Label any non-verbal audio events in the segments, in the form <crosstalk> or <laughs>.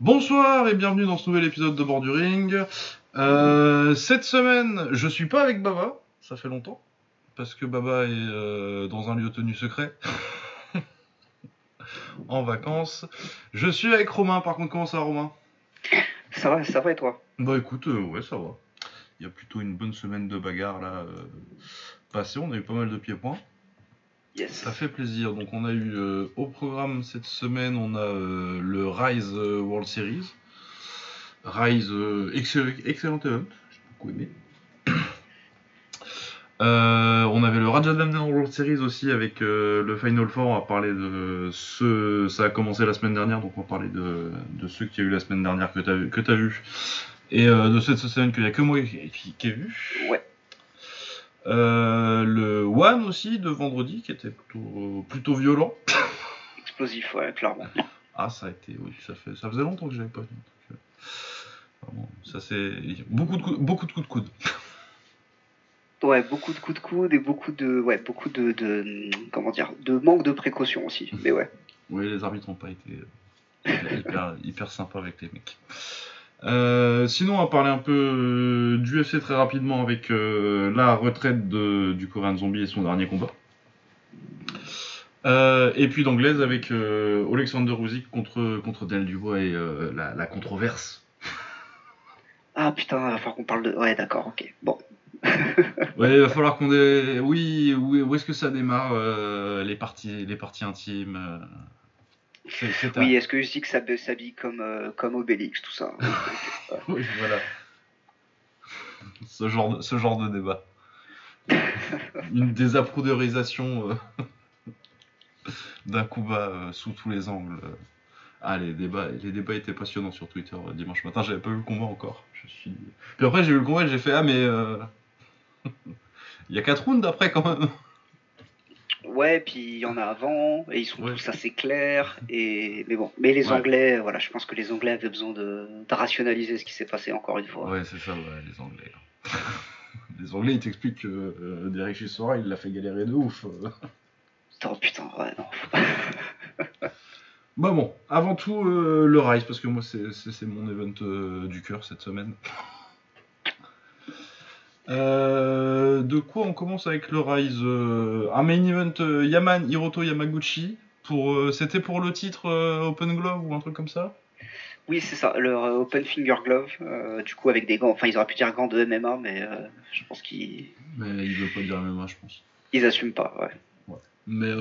Bonsoir et bienvenue dans ce nouvel épisode de Borduring. Euh, cette semaine, je suis pas avec Baba, ça fait longtemps, parce que Baba est euh, dans un lieu tenu secret, <laughs> en vacances. Je suis avec Romain, par contre, comment ça va Romain? Ça va, ça va et toi? Bah écoute, euh, ouais, ça va. Il y a plutôt une bonne semaine de bagarre là euh, passée, on a eu pas mal de pieds-points. Yes. Ça fait plaisir. Donc on a eu euh, au programme cette semaine, on a euh, le Rise euh, World Series. Rise, euh, excellent, excellent event, j'ai beaucoup aimé. On avait le Raja London World Series aussi avec le Final Four. On va parler de ce. Ça a commencé la semaine dernière, donc on va parler de, de ceux qu'il y a eu la semaine dernière que tu as, vu- que t'as vu. Et de cette semaine qu'il n'y a que moi qui, qui- qui ai vu. Ouais. Euh, le One aussi de vendredi qui était plutôt, plutôt violent. Explosif, ouais, clairement. Ah, ça a été, oui, ça, fait, ça faisait longtemps que je l'avais pas vu. donc, euh, vraiment, ça c'est beaucoup de, coups, beaucoup de coups de coude. Ouais, beaucoup de coups de coude et beaucoup de, ouais, beaucoup de, de comment dire, de manque de précaution aussi. Mais ouais. Oui, les arbitres n'ont pas été euh, hyper, hyper sympas avec les mecs. Euh, sinon, on va parler un peu euh, du UFC très rapidement avec euh, la retraite de, du Coréen Zombie et son dernier combat. Euh, et puis d'anglaise avec Alexander Usyk contre, contre Daniel Dubois et la, la controverse. Ah putain, il va falloir qu'on parle de. Ouais, d'accord, ok. Bon. <laughs> Ouais, il va falloir qu'on dé... Oui, où, où est-ce que ça démarre les parties les parties intimes euh, c'est, c'est à- Oui, est-ce que Usyk s'hab- s'habille comme, euh, comme Obélix, tout ça <laughs> Oui, voilà. Ce genre de, ce genre de débat. <laughs> Une désapprouverisation euh, d'un coup bas euh, sous tous les angles. Ah, les débats, les débats étaient passionnants sur Twitter euh, dimanche matin. J'avais pas vu le combat encore. Je suis... Puis après, j'ai vu le combat et j'ai fait Ah, mais. <laughs> Il y a 4 rounds après quand même. Ouais, puis il y en a avant, et ils sont Ouais. tous assez clairs. Et... Mais bon, mais les Ouais. Anglais, voilà, je pense que les Anglais avaient besoin de, de rationaliser ce qui s'est passé encore une fois. Ouais, c'est ça, ouais, les Anglais. <laughs> les Anglais, ils t'expliquent que euh, Derek Chisora, il l'a fait galérer de ouf. euh. Oh putain, ouais, non. <laughs> Bah bon, avant tout, euh, le Rise, parce que moi, c'est mon event euh, du cœur cette semaine. Euh, de quoi on commence avec le Rise euh, Un main event euh, Yaman Hiroto Yamaguchi. Pour, C'était pour le titre Open Glove ou un truc comme ça? Oui, c'est ça, leur Open Finger Glove, du coup avec des gants, enfin ils auraient pu dire gants de MMA, mais je pense qu'ils Mais il veut pas dire MMA, je pense. ils assument pas, ouais. Mais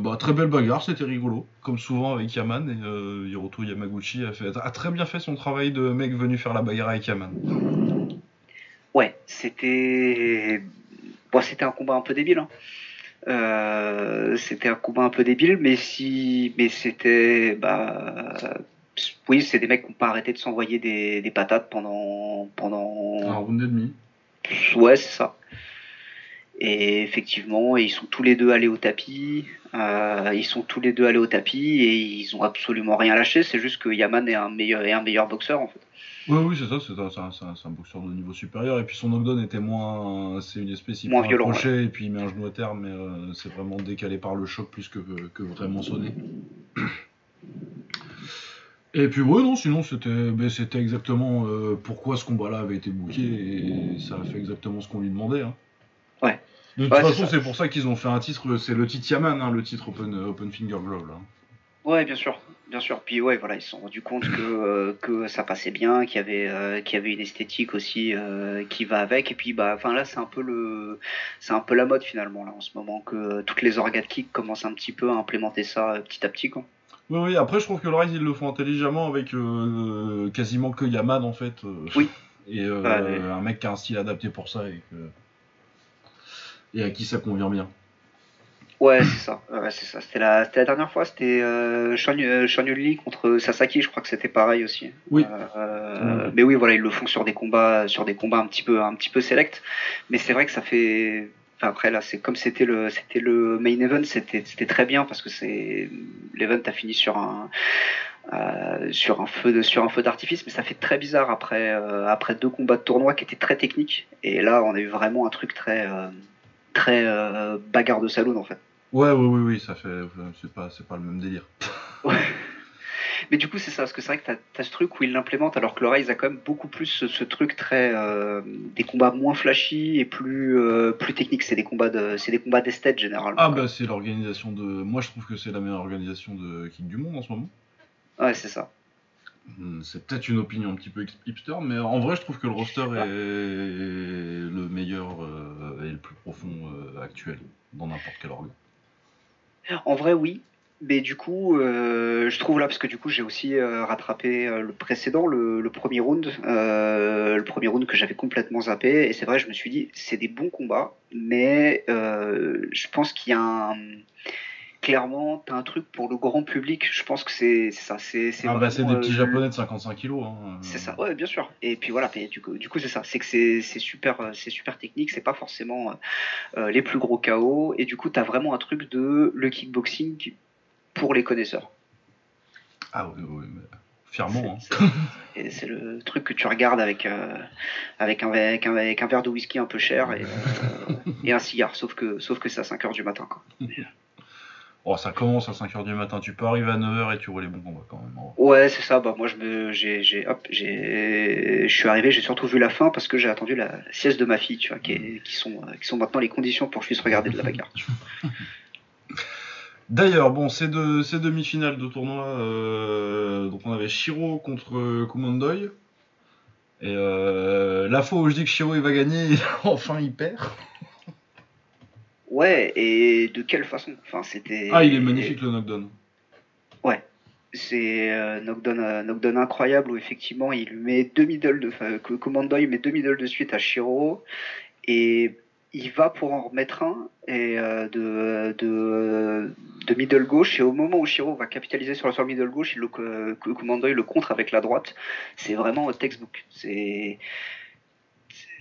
bah, très belle bagarre, c'était rigolo, comme souvent avec Yaman. Et Hiroto Yamaguchi a, fait, a très bien fait son travail de mec venu faire la bagarre avec Yaman. C'était. Bon, c'était un combat un peu débile. hein. Euh, c'était un combat un peu débile, mais si. Mais c'était. Bah. Oui, c'est des mecs qui n'ont pas arrêté de s'envoyer des, des patates pendant. Un pendant... round et demi. Ouais, c'est ça. Et effectivement, ils sont tous les deux allés au tapis. euh, ils sont tous les deux allés au tapis et ils ont absolument rien lâché. C'est juste que Yaman est un meilleur, est un meilleur boxeur en fait. Oui, oui, c'est ça, c'est un, un- boxeur de niveau supérieur. Et puis son knockdown était moins. C'est une espèce, Moins violent, crochet et puis il met un genou à terre, mais euh, c'est vraiment décalé par le choc plus que, que vraiment sonné. <clears throat> Et puis, ouais, non, sinon c'était ben, c'était exactement euh, pourquoi ce combat-là avait été booké et ça a fait exactement ce qu'on lui demandait. hein. De toute Ouais, façon, c'est pour ça qu'ils ont fait un titre, c'est le titre Yaman, hein, le titre Open, open Finger Glove. Là. Ouais, bien sûr, bien sûr. Puis ouais, voilà, ils se sont rendus compte que euh, que ça passait bien, qu'il y avait euh, qu'il y avait une esthétique aussi euh, qui va avec. Et puis bah, enfin là, c'est un peu le, c'est un peu la mode finalement là en ce moment que euh, toutes les orgas de kick commencent un petit peu à implémenter ça euh, petit à petit quoi. Oui, oui, après je trouve que le Rise ils le font intelligemment avec euh, quasiment que Yaman en fait. euh, Oui. <laughs> Et euh, Ouais. un mec qui a un style adapté pour ça et, que... et à qui ça convient bien. Ouais, c'est ça. Ouais, c'est ça. C'était la, dernière fois, c'était euh, Sean, euh, Sean Yuli contre Sasaki. Je crois que c'était pareil aussi. Oui. Euh. Mais oui, voilà, ils le font sur des combats, sur des combats un petit peu, un petit peu select. Mais c'est vrai que ça fait. Enfin, après là, c'est comme c'était le, c'était le main event, c'était, c'était très bien parce que c'est l'event a fini sur un. euh, sur un feu de, sur un feu d'artifice mais ça fait très bizarre après euh, après deux combats de tournoi qui étaient très techniques et là on a eu vraiment un truc très euh, très euh, bagarre de saloon en fait Ouais, ouais, oui, oui, ça fait. C'est pas, c'est pas le même délire. <laughs> Mais du coup, c'est ça, parce que c'est vrai que tu as, ce truc où il l'implémente, alors que le Rise a quand même beaucoup plus ce, truc très. Euh, des combats moins flashy et plus, euh, plus techniques. C'est des combats de, c'est des combats d'esthète généralement. Ah, bah, c'est l'organisation de. Moi, je trouve que c'est la meilleure organisation de kick du monde en ce moment. Ouais, c'est ça. Hmm, c'est peut-être une opinion un petit peu hipster, mais en vrai, je trouve que le roster est le meilleur euh, et le plus profond actuel dans n'importe quel organe. En vrai, oui. Mais du coup, euh, je trouve là, parce que du coup, j'ai aussi euh, rattrapé euh, le précédent, le, premier round, le premier round que j'avais complètement zappé. Et c'est vrai, je me suis dit, c'est des bons combats, mais je pense qu'il y a un clairement, t'as un truc pour le grand public. Je pense que c'est ça. C'est ah bah c'est des petits japonais de 55 kilos. Hein. C'est ça, ouais, bien sûr. Et puis voilà, du coup, du coup c'est ça. C'est que c'est super, c'est super technique. C'est pas forcément les plus gros KO. Et du coup, t'as vraiment un truc de le kickboxing pour les connaisseurs. Ah oui, oui, mais fièrement. Hein. C'est le truc que tu regardes avec, euh, avec, un, avec, un, avec, un, verre de whisky un peu cher et, euh, et un cigare, sauf que, sauf que c'est à 5h du matin. Quoi. <laughs> Oh, ça commence à 5h du matin, tu peux arriver à 9h et tu vois les bons combats quand même. Ouais, c'est ça, bah moi je me j'ai j'ai hop, j'ai je suis arrivé, j'ai surtout vu la fin parce que j'ai attendu la, sieste de ma fille, tu vois, qui, qui sont qui sont maintenant les conditions pour que je puisse regarder de la bagarre. <laughs> D'ailleurs, bon, ces deux, ces demi-finales de tournoi, euh, donc on avait Shiro contre Kumondoy. Et euh, la fois où je dis que Shiro il va gagner, <laughs> enfin il perd. Ouais, et de quelle façon? Enfin, c'était. Ah, il est magnifique le knockdown. Ouais, c'est euh, knockdown, knockdown, incroyable où effectivement il met deux middle de. Enfin, Commandoy met deux middle de suite à Shiro et il va pour en remettre un et euh, de, de, de, middle gauche et au moment où Shiro va capitaliser sur le middle gauche, il le, euh, il le contre avec la droite. C'est vraiment un textbook. C'est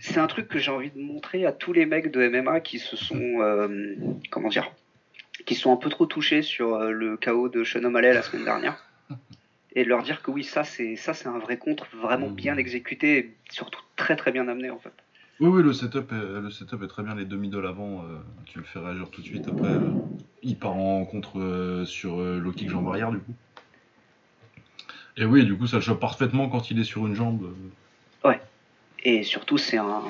c'est un truc que j'ai envie de montrer à tous les mecs de MMA qui se sont euh, comment dire qui sont un peu trop touchés sur le chaos de Sean O'Malley la semaine dernière <laughs> et de leur dire que oui ça c'est ça c'est un vrai contre vraiment bien exécuté et surtout très très bien amené en fait. Oui, oui, le setup, est, le setup est très bien. Les demi de l'avant, euh, tu le fais réagir tout de suite. Après, euh, il part en contre euh, sur le kick jambe arrière, du coup. Et oui, du coup, ça le chope parfaitement quand il est sur une jambe. Et surtout, c'est un.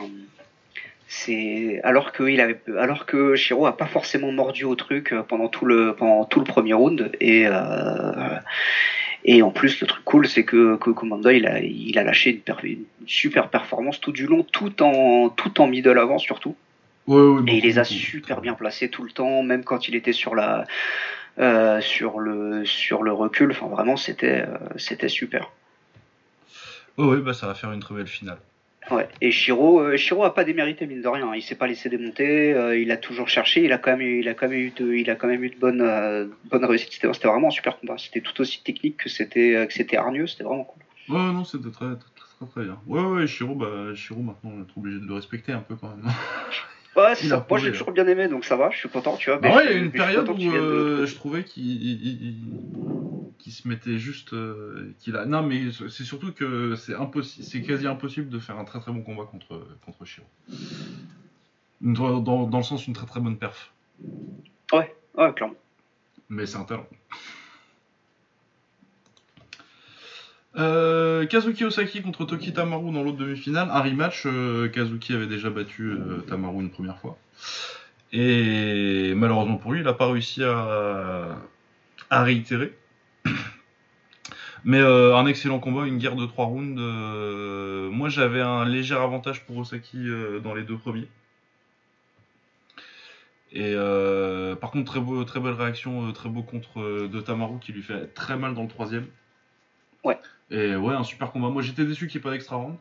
C'est alors que il avait, alors que Shiro a pas forcément mordu au truc pendant tout le pendant tout le premier round et et en plus, le truc cool, c'est que, que Commando, il a, il a lâché une, super performance tout du long, tout en, tout en middle avant surtout. et il les a super bien placés tout le temps, même quand il était sur la, euh, sur le, sur le recul. Enfin, vraiment, c'était, euh, c'était super. oui, bah ça va faire une très belle finale. Ouais. Et Shiro, euh, Shiro a pas démérité mine de rien. Il s'est pas laissé démonter. Euh, il a toujours cherché. Il a quand même eu, il a quand même eu de, il a quand même eu de bonnes, euh, bonnes réussites. C'était, vraiment un super combat. C'était tout aussi technique que c'était, que c'était hargneux. C'était vraiment cool. Ouais, non, c'était très, très, très, bien. Ouais, ouais, Shiro, bah, Shiro, maintenant, on est obligé de le respecter un peu quand même. <laughs> Ouais, c'est ça. Moi, j'ai toujours bien aimé, donc ça va. Je suis content, tu vois. Bah ouais, il y a une période où je trouvais qu'il qui se mettait juste euh, qu'il a non mais c'est surtout que c'est impossible c'est quasi impossible de faire un très très bon combat contre contre Shiro dans, dans, le sens une très très bonne perf ouais ouais clairement mais c'est un talent euh, Kazuki Osaki contre Toki Tamaru dans l'autre demi-finale, un rematch. Euh, Kazuki avait déjà battu Tamaru une première fois. Et malheureusement pour lui, il n'a pas réussi à, réitérer. Mais euh, un excellent combat, une guerre de trois rounds. Euh, moi, j'avais un léger avantage pour Osaki euh, dans les deux premiers. Et par contre, très, belle réaction, très beau contre Tamaru qui lui fait très mal dans le troisième. Ouais. Et ouais, un super combat. Moi, j'étais déçu qu'il n'y ait pas d'extra round.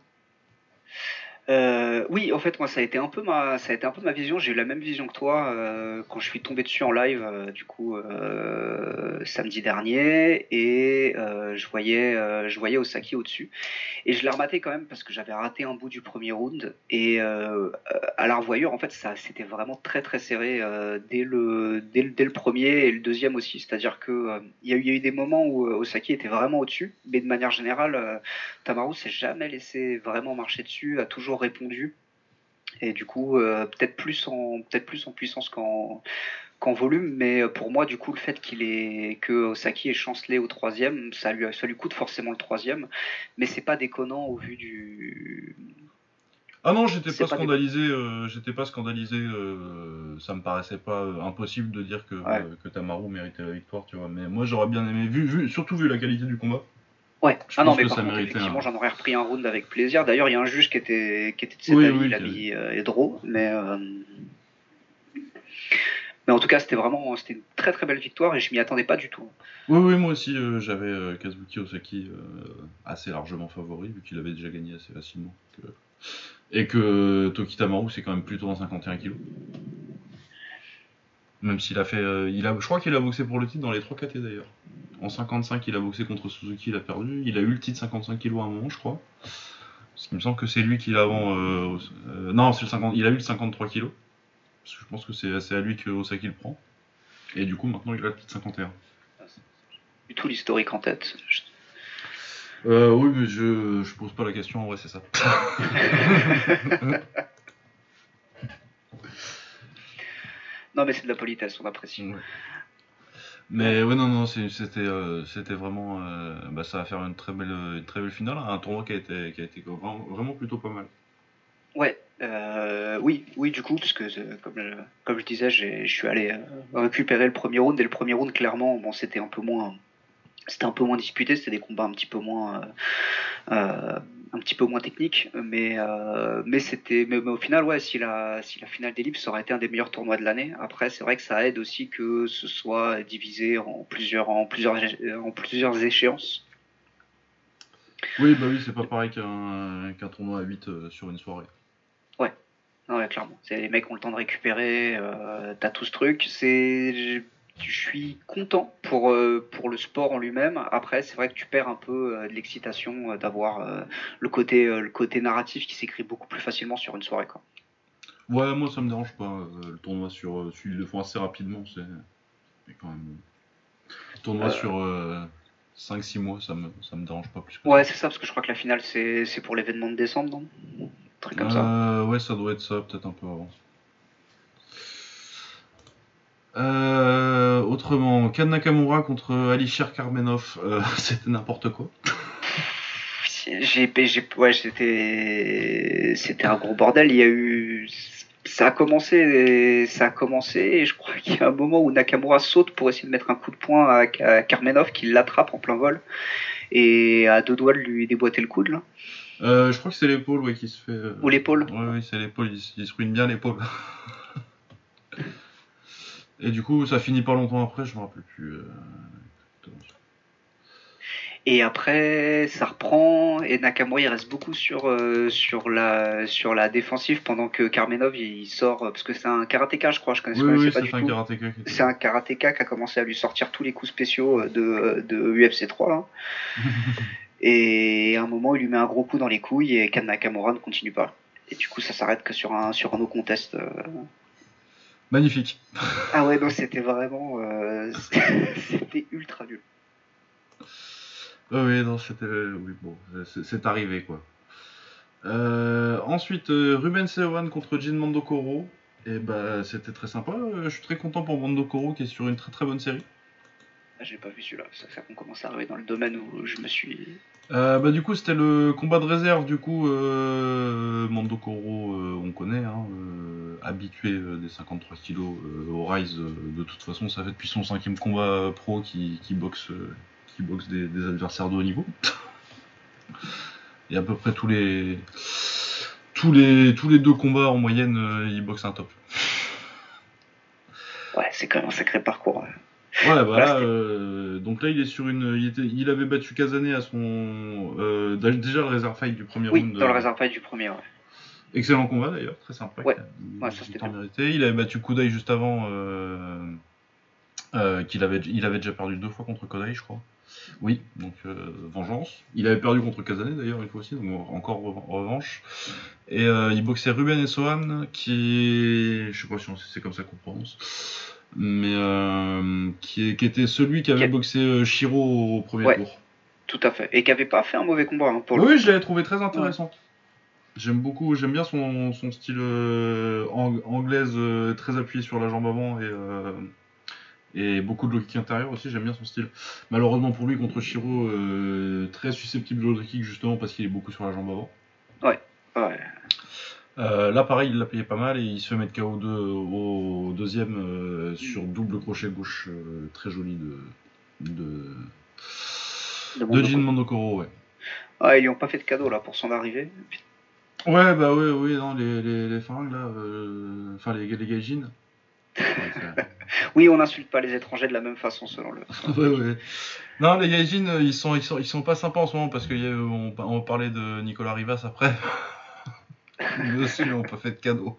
Euh, oui, en fait, moi, ça a été un peu ma, ça a été un peu ma vision. J'ai eu la même vision que toi euh, quand je suis tombé dessus en live, euh, du coup, samedi dernier, et je voyais, je voyais Osaki au-dessus, et je l'ai rematé quand même parce que j'avais raté un bout du premier round, et à la revoyure, en fait, ça, c'était vraiment très très serré dès le, dès dès le premier et le deuxième aussi. C'est-à-dire que il y, y a eu des moments où Osaki était vraiment au-dessus, mais de manière générale, Tamaru s'est jamais laissé vraiment marcher dessus, a toujours répondu. Et du coup, euh, peut-être plus en peut-être plus en puissance qu'en qu'en volume, mais pour moi, du coup, le fait qu'il est que Osaki est chancelé au troisième, ça lui, ça lui coûte forcément le troisième, mais c'est pas déconnant au vu du. Ah non, j'étais pas, scandalisé. Euh, j'étais pas scandalisé. Euh, ça me paraissait pas euh, impossible de dire que, que Tamaru méritait la victoire, tu vois. Mais moi, j'aurais bien aimé, vu, vu, surtout vu la qualité du combat. Ouais. ah non, mais par contre, effectivement, j'en aurais repris un round avec plaisir. D'ailleurs, il y a un juge qui était, qui était de cet oui, avis, il a mis Edro, mais. Mais en tout cas, c'était vraiment c'était une très très belle victoire et je m'y attendais pas du tout. Oui, oui, moi aussi, j'avais Kazuki Osaki assez largement favori, vu qu'il avait déjà gagné assez facilement. Et que Toki Tamaru, c'est quand même plutôt en 51 kg. Même s'il a fait. Euh, il a, je crois qu'il a boxé pour le titre dans les 3 KT d'ailleurs. En 55, il a boxé contre Suzuki, il a perdu. Il a eu le titre 55 kg à un moment, je crois. Parce qu'il me semble que c'est lui qui l'a avant. Euh, euh, non, c'est le 50, il a eu le 53 kg. Parce que je pense que c'est à lui que Osaki le prend. Et du coup, maintenant, il a le titre 51. Du tout l'historique en tête. Euh, oui, mais je, je pose pas la question, en vrai, c'est ça. <laughs> <laughs> non, mais c'est de la politesse, on apprécie. Mais ouais, non, non, c'était euh, c'était vraiment. Euh, bah, ça va faire une très belle, une très belle finale, un tournoi qui a été, qui a été vraiment, vraiment plutôt pas mal. Ouais, oui, oui, du coup, parce que comme, comme je disais, je suis allé récupérer le premier round, et le premier round, clairement, bon, c'était un peu moins c'était un peu moins disputé, c'était des combats un petit peu moins, euh, euh, un petit peu moins techniques, mais euh, mais c'était, mais, au final, ouais, si la si la finale d'Ellipse ça aurait été un des meilleurs tournois de l'année. Après, c'est vrai que ça aide aussi que ce soit divisé en plusieurs en plusieurs en plusieurs échéances. Oui, bah oui, c'est pas pareil qu'un tournoi à 8 sur une soirée. Ouais, ouais, clairement. Les mecs ont le temps de récupérer, t'as tout ce truc. C'est je suis content pour, euh, pour le sport en lui-même. Après, c'est vrai que tu perds un peu euh, de l'excitation euh, d'avoir le, côté, le côté narratif qui s'écrit beaucoup plus facilement sur une soirée. Quoi. Ouais, moi ça me dérange pas. le tournoi sur. Ils le font assez rapidement, c'est. quand même. Le tournoi sur 5-6 mois, ça me, ça me dérange pas plus. ouais, c'est ça, parce que je crois que la finale c'est pour l'événement de décembre, non? Un truc comme ça. Ouais, ça doit être ça, peut-être un peu avant. Euh, autrement, Kan Nakamura contre Alisher Karmenov, euh, <laughs> c'était n'importe quoi. J'ai, ouais, c'était, c'était un gros bordel. Il y a eu, ça a commencé, ça a commencé, et je crois qu'il y a un moment où Nakamura saute pour essayer de mettre un coup de poing à, Karmenov, qui l'attrape en plein vol, et à deux doigts de lui déboîter le coude là. Euh, je crois que c'est l'épaule ouais, qui se fait. Ou l'épaule. Oui, oui, c'est l'épaule. Il, il se ruine bien l'épaule. <laughs> Et du coup, ça finit pas longtemps après, je me rappelle plus. Euh, et après, ça reprend et Nakamura il reste beaucoup sur euh, sur la sur la défensive pendant que Karmenov il sort parce que c'est un karatéka, je crois. Je connais, oui, pas du un Karatéka c'est un karatéka qui a commencé à lui sortir tous les coups spéciaux de, de UFC 3 <laughs> et à un moment, il lui met un gros coup dans les couilles et Kan Nakamura ne continue pas. Et du coup, ça s'arrête que sur un sur un no contest. Euh, Magnifique. Ah ouais, non, c'était vraiment. Euh, <laughs> c'était ultra nul. oui, non, c'était. Oui, bon, c'est arrivé, quoi. Euh, ensuite, euh, Ruben Seovan contre Jin Mandokoro. Et bah, c'était très sympa. Je suis très content pour Mandokoro qui est sur une très très bonne série. Ah, j'ai pas vu celui-là. Ça, ça commence à arriver dans le domaine où je me suis. bah, du coup, c'était le combat de réserve. Du coup, Mandokoro, on connaît. Hein, habitué euh, des 53 kilos euh, au Rise. Euh, de toute façon, ça fait depuis son cinquième combat pro qui, boxe, qui boxe des, adversaires de haut niveau. Et à peu près tous les tous les tous les deux combats en moyenne, il boxe un top. Ouais, c'est quand même un sacré parcours. Ouais, bah donc là il est sur une, il, était, il avait battu Kazané à son, déjà le reserve fight du premier oui, dans le reserve fight du premier, ouais. Excellent combat d'ailleurs, très sympa. Ouais, ça c'était mérité. Il avait battu Kodai juste avant, euh, euh, qu'il avait, il avait déjà perdu deux fois contre Kodai, je crois. Oui, donc euh, vengeance. Il avait perdu contre Kazané d'ailleurs une fois aussi, donc encore revanche. Et il boxait Ruben et Sohan, qui, je sais pas si c'est comme ça qu'on prononce, mais qui, qui, était celui qui avait boxé Shiro au premier tour. Tout à fait, et qui avait pas fait un mauvais combat hein, pour Oui, je l'avais trouvé très intéressant. J'aime beaucoup, j'aime bien son, son style euh, ang- anglaise euh, très appuyé sur la jambe avant et, euh, et beaucoup de low kick intérieur aussi, j'aime bien son style. Malheureusement pour lui contre Shiro, euh, très susceptible au low kick justement parce qu'il est beaucoup sur la jambe avant. Ouais. Euh, là pareil, il l'a payé pas mal et il se fait mettre KO 2 au deuxième euh, sur double crochet gauche euh, très joli de, de, De de Jin Mondoko. Mondokoro, ouais. Ah, ils lui ont pas fait de cadeau là pour son arrivée. Ouais, bah ouais, oui, non, les, les, les là, enfin les, les gaijins. <laughs> Oui, on n'insulte pas les étrangers de la même façon selon le. <laughs> ouais, ouais. Non, les gaijins, ils sont, ils, sont, ils sont pas sympas en ce moment parce qu'on on parlait de Nicolas Rivas après. Eux aussi, ont pas fait de cadeau.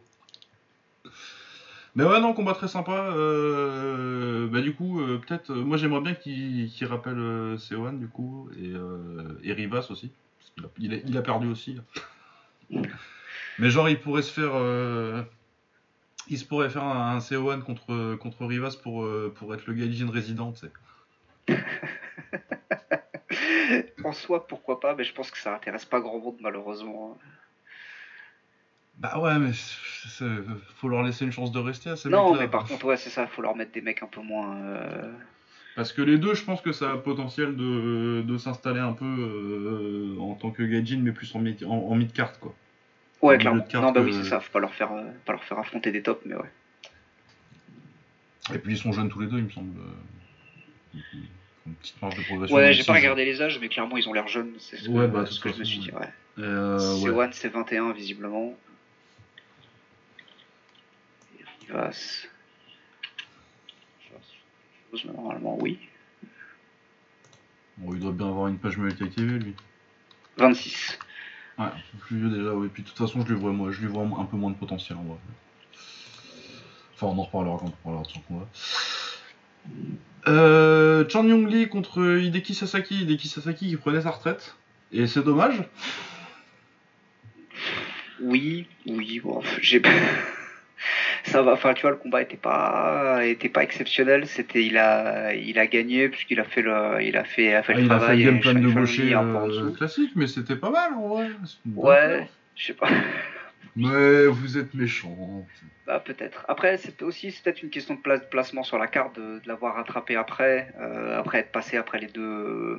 Mais ouais, non, combat très sympa. euh, bah, du coup, euh, peut-être. euh, moi, j'aimerais bien qu'il rappelle Seoane, du coup, et, Rivas aussi. Parce qu'il a, il a, perdu aussi. Mais genre, il pourrait se faire. il se pourrait faire un, un CO1 contre, contre Rivas pour, pour être le gaijin résident, tu sais. en soi, pourquoi pas, mais je pense que ça intéresse pas grand monde malheureusement. Bah ouais, mais c'est- faut leur laisser une chance de rester à ces Non, mais par contre, ouais, c'est ça, faut leur mettre des mecs un peu moins. euh, Parce que les deux, je pense que ça a le potentiel de, de s'installer un peu euh, en tant que gaijin, mais plus en, mid- en, en mid-card, quoi. Ouais, clairement. Non, bah oui, c'est ça, faut pas leur faire, euh, pas leur faire affronter des tops, mais ouais. Et puis ils sont jeunes tous les deux, il me semble. Une petite marge de progression. Ouais, j'ai pas regardé les âges, mais clairement, ils ont l'air jeunes, c'est ce que, Ouais, bah, ce que je me suis dit, ouais. Euh, ouais. Sewan, c'est 21, visiblement. Mais Normalement, oui. Bon, il doit bien avoir une page Muay TV, lui. 26. Ouais, plus vieux déjà, oui. Puis de toute façon, je lui vois, moi, je lui vois un peu moins de potentiel en vrai. Enfin, on en reparlera quand on parlera de son combat. Euh, Chan Young Lee contre Hideki Sasaki. Hideki Sasaki qui prenait sa retraite. Et c'est dommage. Oui, oui, bon, j'ai ça va. Enfin, tu vois, le combat était pas, était pas exceptionnel. C'était, il a, il a gagné puisqu'il a fait le, il a fait, il a fait Ah, le il a fait travail. le game et plan de en euh, classique, mais c'était pas mal Ouais, perf. je sais pas. Mais vous êtes méchant. Bah, peut-être. Après, c'est aussi c'est peut-être une question de place, placement sur la carte de, de l'avoir rattrapé après, euh, après être passé après les deux,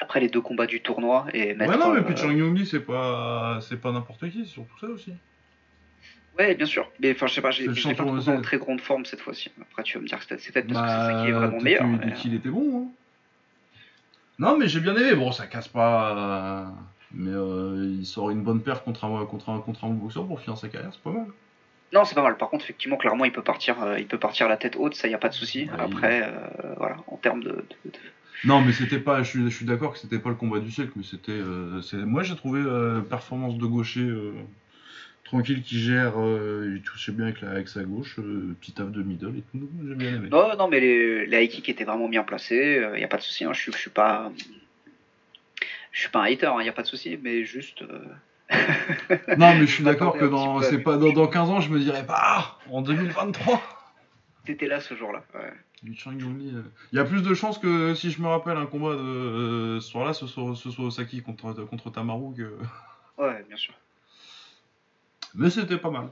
après les deux combats du tournoi et mettre. Ouais, non, mais euh, Lee, c'est pas, c'est pas n'importe qui, c'est surtout ça aussi. Ouais, bien sûr. Mais enfin, je sais pas, j'ai pas trouvé en très grande forme cette fois-ci. Après, tu vas me dire que c'est peut-être parce Bah, que c'est qui est vraiment peut-être meilleur. mais- qu'il était bon. hein. Non, mais j'ai bien aimé. Bon, ça casse pas. euh, Mais euh, il sort une bonne perf contre un, contre un, contre un boxeur pour finir sa carrière, c'est pas mal. Non, c'est pas mal. Par contre, effectivement, clairement, il peut partir, euh, il peut partir la tête haute, ça y a pas de souci. Ouais, Après, euh, voilà, en termes de, de- de- Non, mais c'était pas. Je suis, je suis d'accord que c'était pas le combat du siècle, mais c'était. euh, moi, j'ai trouvé euh, performance de gaucher euh, tranquille qui gère. euh, il touchait bien avec, la, avec sa gauche, euh, petit taf de middle et tout. J'ai bien aimé. Non, non, mais les, les high kicks étaient vraiment bien placés. Il y a pas de souci. hein, je suis, je suis pas, je suis pas un hater. Il y a pas de souci, mais juste. euh, <laughs> Non, mais je suis d'accord que dans, peu, c'est pas dans, dans 15 ans, je me dirais pas ah, en 2023. T'étais là ce jour-là. Ouais. Euh, Il y a plus de chances que si je me rappelle un combat de euh, ce soir-là, ce soit, ce soit Osaki contre, contre Tamaru. Que... ouais, bien sûr. Mais c'était pas mal.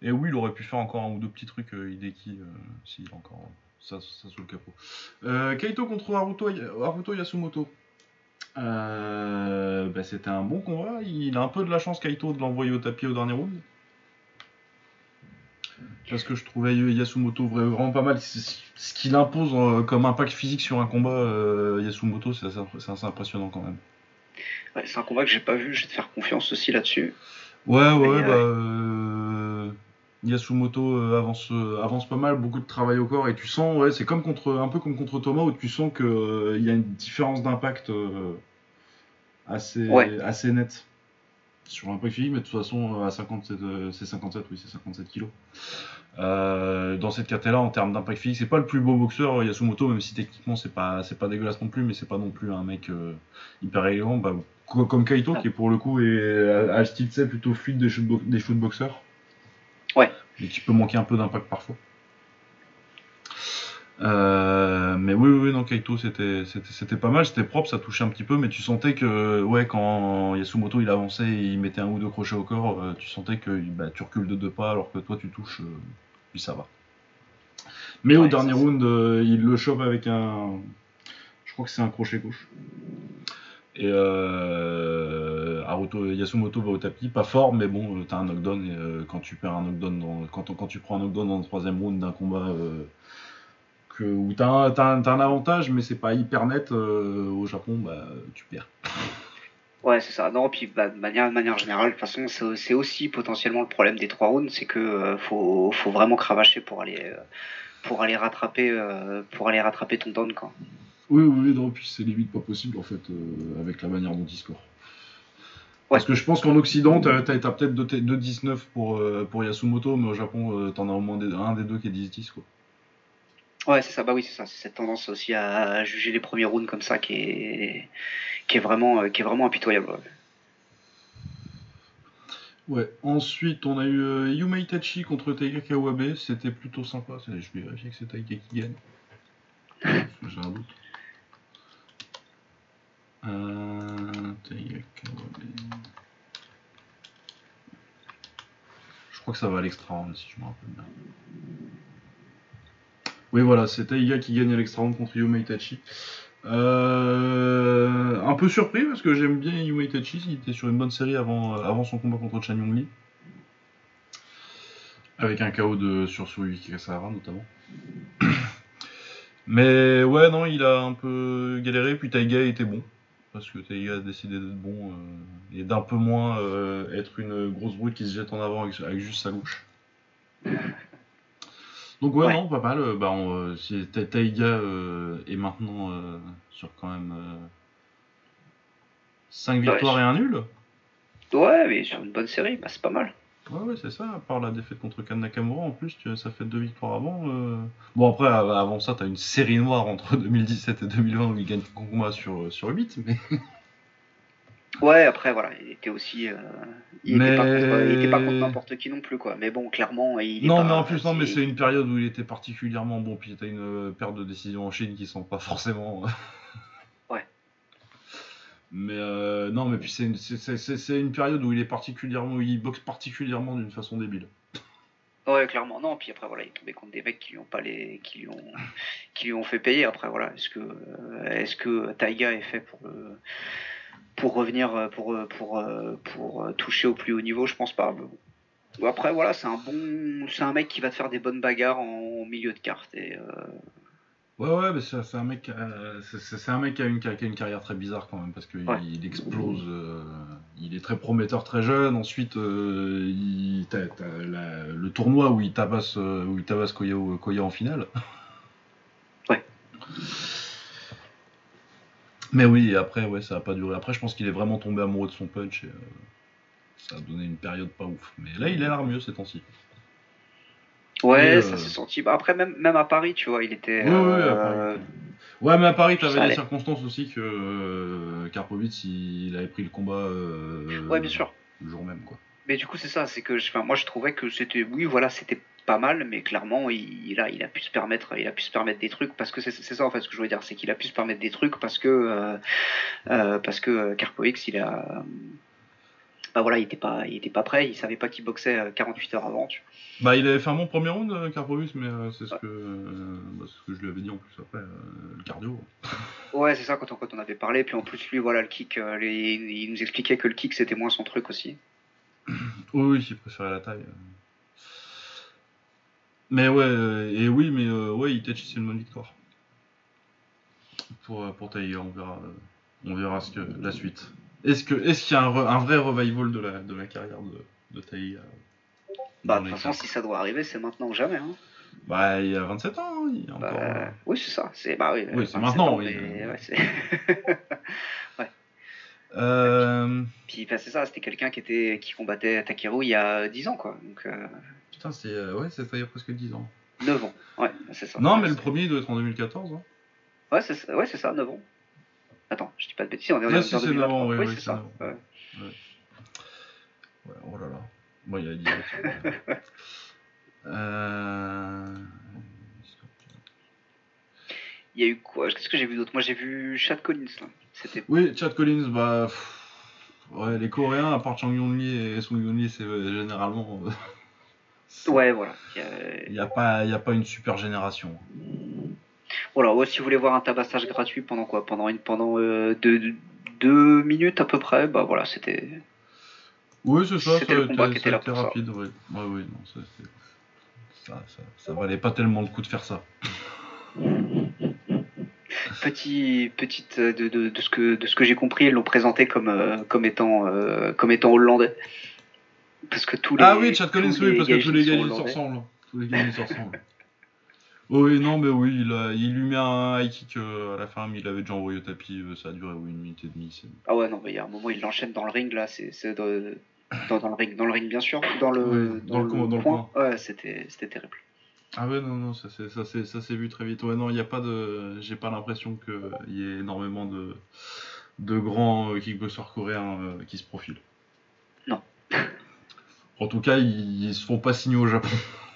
Et oui, il aurait pu faire encore un ou deux petits trucs, euh, Hideki, euh, s'il a encore ça, ça sous le capot. Euh, Kaito contre Haruto, Haruto Yasumoto. Euh, bah, c'était un bon combat. Il a un peu de la chance, Kaito, de l'envoyer au tapis au dernier round. Parce que je trouvais Yasumoto vraiment pas mal. Ce qu'il impose euh, comme impact physique sur un combat, euh, Yasumoto, c'est assez impressionnant quand même. Ouais, c'est un combat que j'ai pas vu. Je vais te faire confiance aussi là-dessus. Ouais, ouais, euh, bah. euh, Yasumoto euh, avance, euh, avance pas mal, beaucoup de travail au corps, et tu sens, ouais, c'est comme contre, un peu comme contre Thomas, où tu sens qu'il y a une différence d'impact euh, assez, Ouais. assez nette sur l'impact physique, mais de toute façon, à 57, euh, c'est 57, oui, c'est 57 kilos. Euh, dans cette catégorie-là, en termes d'impact physique, c'est pas le plus beau boxeur, Yasumoto, même si techniquement c'est pas, c'est pas dégueulasse non plus, mais c'est pas non plus un mec euh, hyper élégant, bah, comme Kaito, qui pour le coup est, a le style plutôt fluide des, shootbo- des shootboxers. Ouais. Mais qui peut manquer un peu d'impact parfois. Euh, mais oui, oui, non, Kaito, c'était, pas mal, c'était propre, ça touchait un petit peu, mais tu sentais que, ouais, quand Yasumoto il avançait et il mettait un ou deux crochets au corps, euh, tu sentais que bah, tu recules de deux pas alors que toi tu touches, euh, puis ça va. Mais au dernier round, il le chope avec un. Je crois que c'est un crochet gauche. Et euh, Haruto- Yasumoto va au tapis, pas fort, mais bon, euh, t'as un knockdown. Et euh, quand tu perds un knockdown, quand, tu prends un knockdown dans le troisième round d'un combat euh, où t'as un, avantage, mais c'est pas hyper net au Japon, bah tu perds. Ouais, c'est ça. Non, puis bah, de manière, générale, de toute façon, c'est aussi potentiellement le problème des trois rounds, c'est que faut, vraiment cravacher pour aller, rattraper, pour aller rattraper ton down, quoi. Oui, oui, non, puis c'est limite pas possible en fait, euh, avec la manière dont il score. Parce que je pense qu'en Occident, t'as t'as peut-être 2-19 pour, euh, pour Yasumoto, mais au Japon, euh, t'en as au moins des- un des deux qui est 10-10 quoi. Ouais, c'est ça. Bah oui, c'est ça. C'est cette tendance aussi à, à juger les premiers rounds comme ça qui est, qui est vraiment, qui est vraiment impitoyable. ouais. Ouais, ensuite on a eu euh, Yuma Itachi contre Taiga Kawabe, c'était plutôt sympa, je vais vérifier que c'est Taiga qui gagne. <laughs> J'ai un doute. Euh. Je crois que ça va à l'extra round si je me rappelle bien. Oui voilà, c'est Taiga qui gagne à l'extra round contre Yuma Itachi. Euh, un peu surpris parce que j'aime bien Yuma Itachi, il était sur une bonne série avant, euh, son combat contre Chan Yong Lee. Avec un KO de, sur Suruyuki Kasahara notamment. <coughs> Mais ouais, non, il a un peu galéré, puis Taiga était bon. Parce que Taiga a décidé d'être bon euh, et d'un peu moins euh, être une grosse brute qui se jette en avant avec, avec juste sa louche. Donc ouais, Ouais. non, pas mal. euh, Bah, on, si Ta- Taiga euh, est maintenant sur quand même 5 Ouais, victoires et un nul. Ouais, mais sur une bonne série, bah, c'est pas mal. Ouais, ouais, c'est ça. À part la défaite contre Kan Nakamura, en plus, tu- ça fait deux victoires avant. euh. Bon, après, av- avant ça, t'as une série noire entre <laughs> 2017 et 2020 où il gagne combat sur, sur 8. Mais... <laughs> Ouais, après, voilà, il était aussi. euh, il, Mais- était pas contre, il était pas contre n'importe qui non plus, quoi. Mais bon, clairement, il est Non, pas- mais en plus, non, mais c'est une période où il était particulièrement bon. Puis t'as une euh, perte de décision en Chine qui sont pas forcément. Mais euh, non, mais puis c'est une, c'est- une période où il est particulièrement, il boxe particulièrement d'une façon débile. Ouais, clairement, non. Puis après, voilà, il est tombé contre des mecs qui lui ont pas les, qui lui ont, qui lui ont fait payer. Après, voilà, est-ce que, euh, est-ce que Taiga est fait pour le, pour revenir, euh, pour, euh, pour, pour, toucher au plus haut niveau Je pense pas. Bon, Après, voilà, c'est un bon, c'est un mec qui va te faire des bonnes bagarres en, milieu de carte et. euh, Ouais, ouais, mais c'est un mec, euh, c'est- un mec qui a, une, qui a une carrière très bizarre quand même parce qu'il Ouais. il explose. euh, il est très prometteur très jeune. Ensuite, euh, il, la- le tournoi où il tabasse, où il tabasse Koya, Koya en finale. <laughs> Ouais. Mais oui, après, ouais, ça a pas duré. Après, je pense qu'il est vraiment tombé amoureux de son punch et ça a donné une période pas ouf. Mais là, il a l'air mieux ces temps-ci. Ouais, Et, euh, ça s'est senti. Bah, après, même, même à Paris, tu vois, il était. Ouais, ouais, euh, à Paris. Ouais, mais à Paris, Ça t'avais des circonstances aussi que euh, Karpovitz, il, il avait pris le combat euh, Ouais, bien sûr. le jour même, quoi. Mais du coup, c'est ça, c'est que moi je trouvais que c'était, oui, voilà, c'était pas mal, mais clairement, il, il a, il a pu se permettre, il a pu se permettre des trucs parce que c'est ça en fait ce que je voulais dire, c'est qu'il a pu se permettre des trucs parce que, euh, euh, parce que euh, Karpovix, il a, euh, bah voilà, il était pas, il était pas prêt, il savait pas qu'il boxait euh, 48 heures avant. tu Bah, il avait fait un bon premier round, euh, Karpovitz, mais euh, c'est ce, que, euh, bah, ce que je lui avais dit en plus après, euh, le cardio. <laughs> Ouais, c'est ça quand on, quand on avait parlé, puis en plus lui, voilà, le kick, euh, les- il nous expliquait que le kick c'était moins son truc aussi. <coughs> Oui, il préférait la taille. euh. Mais ouais, euh, et oui, mais euh, ouais, Itachi, c'est une bonne victoire. Pour, euh, pour Taiga, on verra, euh, on verra ce que, la suite. Est-ce que est-ce qu'il y a un, vrai revival de la, de la carrière de, de Taiga Bah, dans de toute façon, si ça doit arriver, c'est maintenant ou jamais. Hein. Bah, il y a 27 ans, hein, il y a Bah, encore. euh, oui, c'est ça. C'est bah oui. Oui, c'est 27 maintenant, ans, oui. mais, ouais, c'est- <laughs> euh, Puis bah, c'est ça, c'était quelqu'un qui était qui combattait Takeru il y a 10 ans quoi. Donc euh, Putain, c'est euh, ouais, ça il y a presque 10 ans. 9 ans. Ouais, c'est ça. Non, mais le premier il doit être en 2014. Hein. Ouais, c'est ça, ouais, c'est ça, 9 ans. Attends, je dis pas de bêtises, on est en si, c'est 2023. 9 ans, oui, oui, oui, c'est ça. 9 ans. ouais. Ouais, oh là là. Bon, il y a 10 ans. <laughs> euh... il y a eu quoi? Qu'est-ce que j'ai vu d'autre? Moi j'ai vu Chad Collins. Là. C'était Oui, Chad Collins, bah. pff, Ouais, les Coréens, à part Chang Yong-lee et Sung Yong-lee, c'est euh, généralement. euh, <laughs> Ouais, voilà. Il y a- n'y a, pas- y a pas une super génération. Voilà, ouais, si vous voulez voir un tabassage gratuit pendant quoi? Pendant une pendant euh, deux, deux minutes à peu près, bah voilà, c'était. Oui, c'est ça, C'était le été, combat qui ça était là été pour ça. rapide. Ouais, ouais, oui, non, ça, ça, ça, ça valait pas tellement le coup de faire ça. <laughs> Petit, petite euh, de, de, de ce que de ce que j'ai compris, ils l'ont présenté comme euh, comme étant euh, comme étant hollandais. Parce que tous les ah oui, Chad Collins, oui, parce que tous les gars ils se ressemblent. Tous les gars ils se ressemblent. Oui, non, mais oui, il, a, il lui met un high kick euh, à la fin, mais il avait déjà envoyé au tapis, euh, ça a duré oui, une minute et demie. Ah ouais, non, mais il y a un moment, il l'enchaîne dans le ring, là, c'est de- dans, dans le ring, dans le ring, bien sûr, dans le, dans le coin- dans le coin. Ouais, c'était terrible. Ah ouais, non, non, ça s'est vu très vite. Ouais, non, il n'y a pas de. J'ai pas l'impression qu'il y ait énormément de, de grands euh, kickboxers coréens euh, qui se profilent. Non. En tout cas, ils, ils se font pas signer au Japon. <laughs>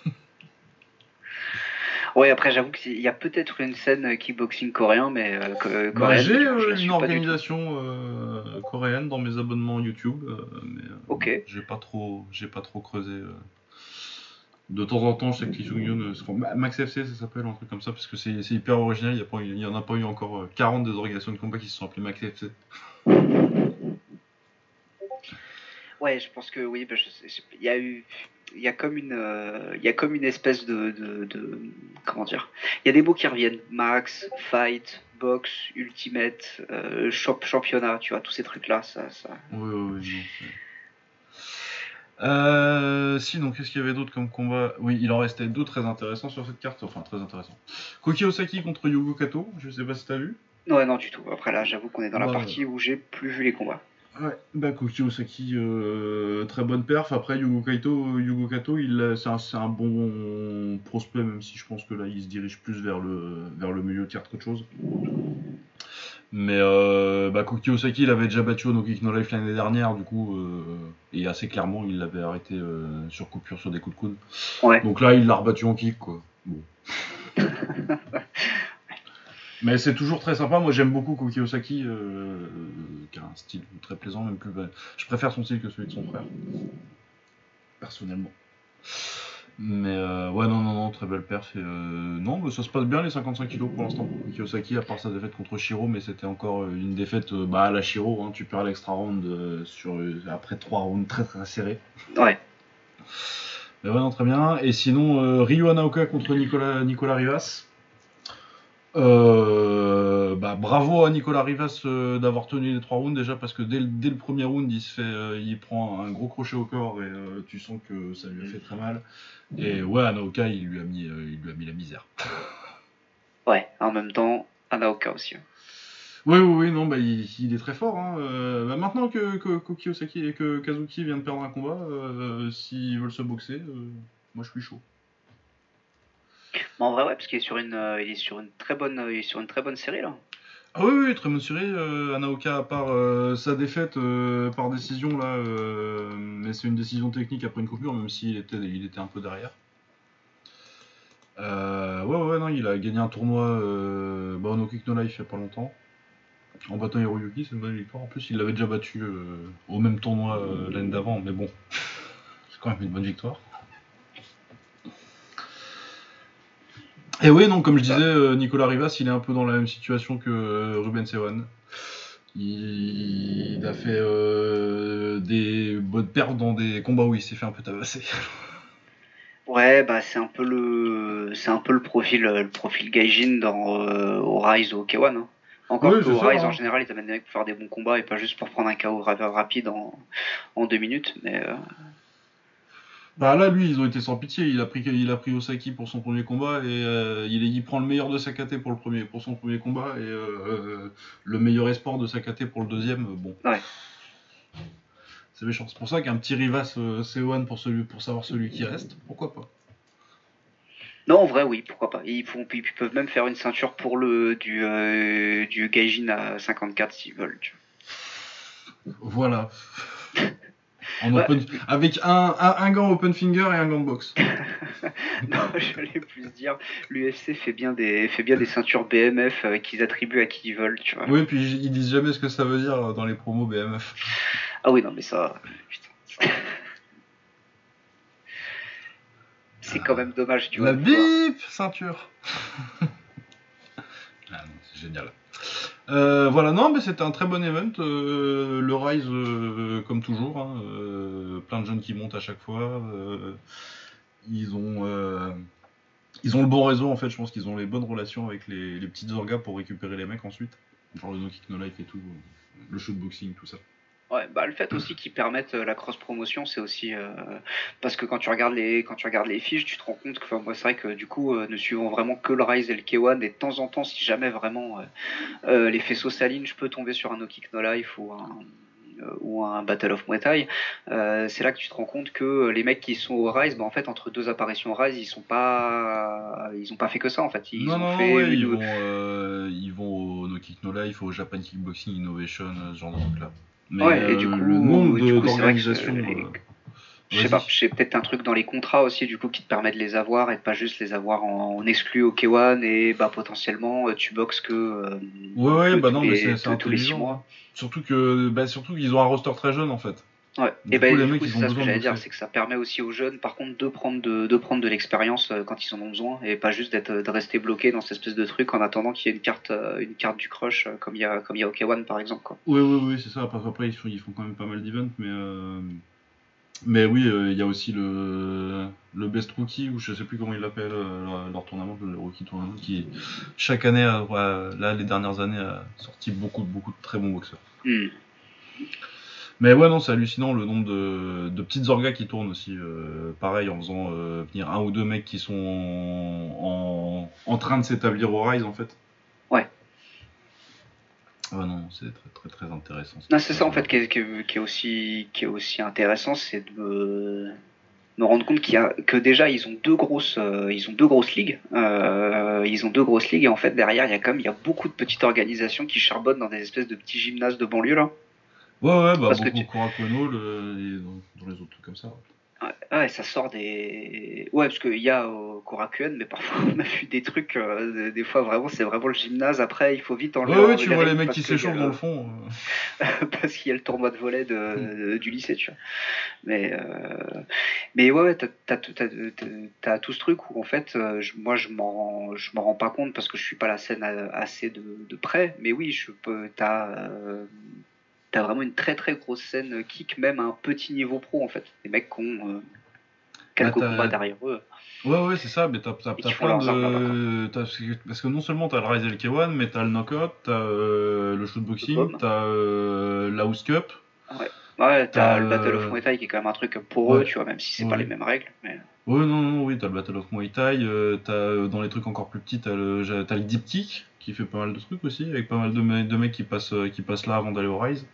Ouais, après, j'avoue qu'il y a peut-être une scène euh, kickboxing coréen, mais euh, euh, Bah, J'ai euh, une organisation euh, coréenne dans mes abonnements YouTube, mais euh, Ok. j'ai pas trop, j'ai pas trop creusé. De temps en temps, je sais que Lee Ma- Max FC, ça s'appelle, un truc comme ça, parce que c'est hyper original. Il y, a pas eu- il y en a pas eu encore euh, 40 des organisations de combat qui se sont appelées Max FC. Ouais, je pense que oui, bah, il y a eu. Il y a comme une, euh, il y a comme une espèce de, de, de- comment dire. Il y a des mots qui reviennent. Max, fight, box, ultimate, euh, champ- championnat, tu vois, tous ces trucs-là, ça, ça. Oui, oui, oui. euh, sinon, qu'est-ce qu'il y avait d'autre comme combat? Oui, il en restait deux très intéressants sur cette carte. Enfin, très intéressants. Koki Osaki contre Yugo Kato. Je sais pas si t'as vu. Ouais, non, du tout. Après là, j'avoue qu'on est dans la Ouais, partie où j'ai plus vu les combats. Ouais, bah Koki Osaki, euh, très bonne perf. Après, Yugo Kaito, Yugo Kato, il a- c'est un, c'est un bon prospect, même si je pense que là, il se dirige plus vers le, vers le milieu carte qu'autre chose. Mais euh, bah, Koki Osaki, il avait déjà battu au No Kick No Life l'année dernière, du coup, euh, et assez clairement, il l'avait arrêté euh, sur coupure sur des coups de coude. Ouais. Donc là, il l'a rebattu en kick, quoi. Bon. <laughs> Mais c'est toujours très sympa. Moi, j'aime beaucoup Koki Osaki, euh, qui a un style très plaisant, même plus. Je préfère son style que celui de son frère, personnellement. Mais euh, ouais, non, non, non, très belle perf. Et, euh, non, mais ça se passe bien les 55 kilos pour l'instant pour Koki Osaki, à part sa défaite contre Shiro, mais c'était encore euh, une défaite euh, bah, à la Shiro. Hein, tu perds l'extra round euh, sur, après trois rounds très très serrés. Ouais. Mais ouais, non, très bien. Et sinon, Ryu Anaoka contre Nicolas, Nicolas Rivas. Euh, bah, bravo à Nicolas Rivas euh, d'avoir tenu les trois rounds déjà parce que dès, le- dès le premier round il se fait euh, il prend un gros crochet au corps et euh, tu sens que ça lui a fait très mal et ouais Anaoka il lui a mis il lui a mis la misère <laughs> Ouais. En même temps, Anaoka aussi. hein. oui oui oui non bah il, il est très fort hein. Bah, maintenant que, que et que Kazuki vient de perdre un combat s'ils veulent se boxer moi je suis chaud Mais en vrai, ouais, parce qu'il est sur une, euh, il est sur une très bonne, euh, il est sur une très bonne série là. Ah oui, oui, très bonne série. Euh, Anaoka, à part sa défaite par décision, là, mais c'est une décision technique après une coupure, même s'il était, il était un peu derrière. Ouais, ouais, non, il a gagné un tournoi euh, bah, No Life il y a pas longtemps. En battant Hiroyuki, c'est une bonne victoire. En plus, il l'avait déjà battu au même tournoi l'année d'avant, mais bon, <laughs> c'est quand même une bonne victoire. Et oui, donc comme je disais, euh, Nicolas Rivas, il est un peu dans la même situation que euh, Ruben Sewan. Il, il a fait euh, des bonnes perfs dans des combats où il s'est fait un peu tabasser. <laughs> Ouais, bah c'est un peu le, c'est un peu le profil, le profil Gaijin dans euh, au Rise ou au K1. hein. Encore Oui, que au ça, Rise hein. en général, ils t'amènent des mecs pour faire des bons combats et pas juste pour prendre un KO ra- rapide en, en deux minutes. Mais euh, Bah là, lui, ils ont été sans pitié. Il a pris, il a pris Osaki pour son premier combat et euh, il, il prend le meilleur de Sakate pour le premier, pour son premier combat et euh, euh, le meilleur espoir de Sakate pour le deuxième. Bon. Ouais. C'est méchant. C'est pour ça qu'un petit Rivas euh, C1 pour celui, pour savoir celui qui reste, pourquoi pas. non, en vrai, oui, pourquoi pas. Ils, font, ils peuvent même faire une ceinture pour le du euh, du Gaijin à 54 s'ils veulent. tu vois. Voilà. En Ouais. open- Avec un, un, un gant open finger et un gant de boxe. <laughs> non, j'allais plus dire, l'UFC fait bien des fait bien des ceintures BMF euh, qu'ils attribuent à qui ils veulent, tu vois. Oui, puis ils disent jamais ce que ça veut dire dans les promos BMF. Ah oui, non, mais ça, putain. C'est quand même dommage, tu vois. La bip ceinture. <laughs> ah non, c'est génial. Euh, voilà, non, mais c'était un très bon event. euh, le Rise, euh, comme toujours, hein, plein de jeunes qui montent à chaque fois. ils ont, ils ont le bon réseau en fait. Je pense qu'ils ont les bonnes relations avec les, petites orgas pour récupérer les mecs ensuite. Genre le No Kick No Life et tout, le shootboxing, tout ça. Ouais, bah le fait aussi qu'ils permettent euh, la cross promotion, c'est aussi euh, parce que quand tu regardes les quand tu regardes les fiches, tu te rends compte que enfin, moi c'est vrai que du coup euh, ne suivant vraiment que le Rise et le K1 et de temps en temps si jamais vraiment euh, les faisceaux s'alignent, je peux tomber sur un No Kick No Life ou un ou un Battle of Muay Thai, euh, c'est là que tu te rends compte que les mecs qui sont au Rise, bah, en fait entre deux apparitions au Rise, ils sont pas ils ont pas fait que ça en fait, ils non, ont non, fait ouais, une ils, vont, euh, ils vont au No Kick No Life, au Japan Kickboxing Innovation, ce genre de truc là. Mais Ouais, et du euh, coup, le nombre c'est d'organisations. euh, Je sais pas, j'ai peut-être un truc dans les contrats aussi du coup qui te permet de les avoir et de pas juste les avoir en, en exclu au K1 et bah potentiellement euh, tu boxes que, euh, Ouais, ouais, que bah non, les- mais c'est c'est tous- tous les six intelligent. mois. Surtout que, bah, surtout qu'ils ont un roster très jeune en fait. Ouais. Du et bah, coup, les du coup, c'est ça ce que j'allais dire, c'est que ça permet aussi aux jeunes par contre de prendre de, de prendre de l'expérience euh, quand ils en ont besoin et pas juste d'être de rester bloqué dans cette espèce de truc en attendant qu'il y ait une carte euh, une carte du crush euh, comme il y a comme il y a au K1 par exemple quoi. Oui, oui, oui, c'est ça. Parce qu'après, ils font, ils font quand même pas mal d'events, mais. Mais oui, il y a aussi le, le Best Rookie, ou je sais plus comment ils l'appellent, leur, leur tournament, le Rookie Tournament, qui chaque année, là, les dernières années, a sorti beaucoup, beaucoup de très bons boxeurs. Hmm. Mais ouais, non, c'est hallucinant le nombre de, de petites orgas qui tournent aussi. euh, pareil, en faisant euh, venir un ou deux mecs qui sont en, en train de s'établir au Rise, en fait. Ouais. Ouais, non, c'est très, très, très intéressant. Non, c'est ça en fait qui est, qui est- qui est aussi qui est aussi intéressant, c'est de me, me rendre compte qu'il y a que déjà ils ont deux grosses euh, ils ont deux grosses ligues, ils ont deux grosses ligues et en fait derrière il y a quand même il y a beaucoup de petites organisations qui charbonnent dans des espèces de petits gymnases de banlieue là. Ouais, ouais, bah, Parce que beaucoup tu- Korakono, le, et dans, les autres trucs comme ça. Ouais, ouais, ça sort des ouais parce qu'il y a au Korakuen mais parfois <laughs> on a vu des trucs euh, des fois vraiment c'est vraiment le gymnase après il faut vite enlever Ouais, ouais, tu vois les mecs parce qui qu'il y a s'échauffent le- dans le fond. euh. <laughs> parce qu'il y a le tournoi de volet de, Hmm. de- du lycée, tu vois. Mais, euh, mais ouais, ouais, t'as, tout- ce truc où en fait, euh, je- moi je m'en, rends- pas compte parce que je suis pas la scène assez de, de près. Mais oui, je peux, t'as, euh, t'as vraiment une très très grosse scène kick, même à un petit niveau pro en fait. Les mecs qui ont euh, quelques Bah, combats derrière eux. Ouais, ouais, c'est ça, mais t'as, t'as, t'as plein de. t'as- parce que non seulement t'as le Rise et le K1, mais t'as le Knockout, t'as euh, le Shootboxing, t'as euh, la House Cup. Ouais, t'as T'as, le Battle euh, of Muay Thai qui est quand même un truc pour Ouais. eux, tu vois, même si c'est Ouais. pas les mêmes règles. Mais... Ouais, non, non, oui, t'as le Battle of Muay Thai, euh, t'as euh, dans les trucs encore plus petits, t'as le, t'as le Deep Kick qui fait pas mal de trucs aussi, avec pas mal de, me- de mecs qui passent, euh, qui passent là avant d'aller au Rise.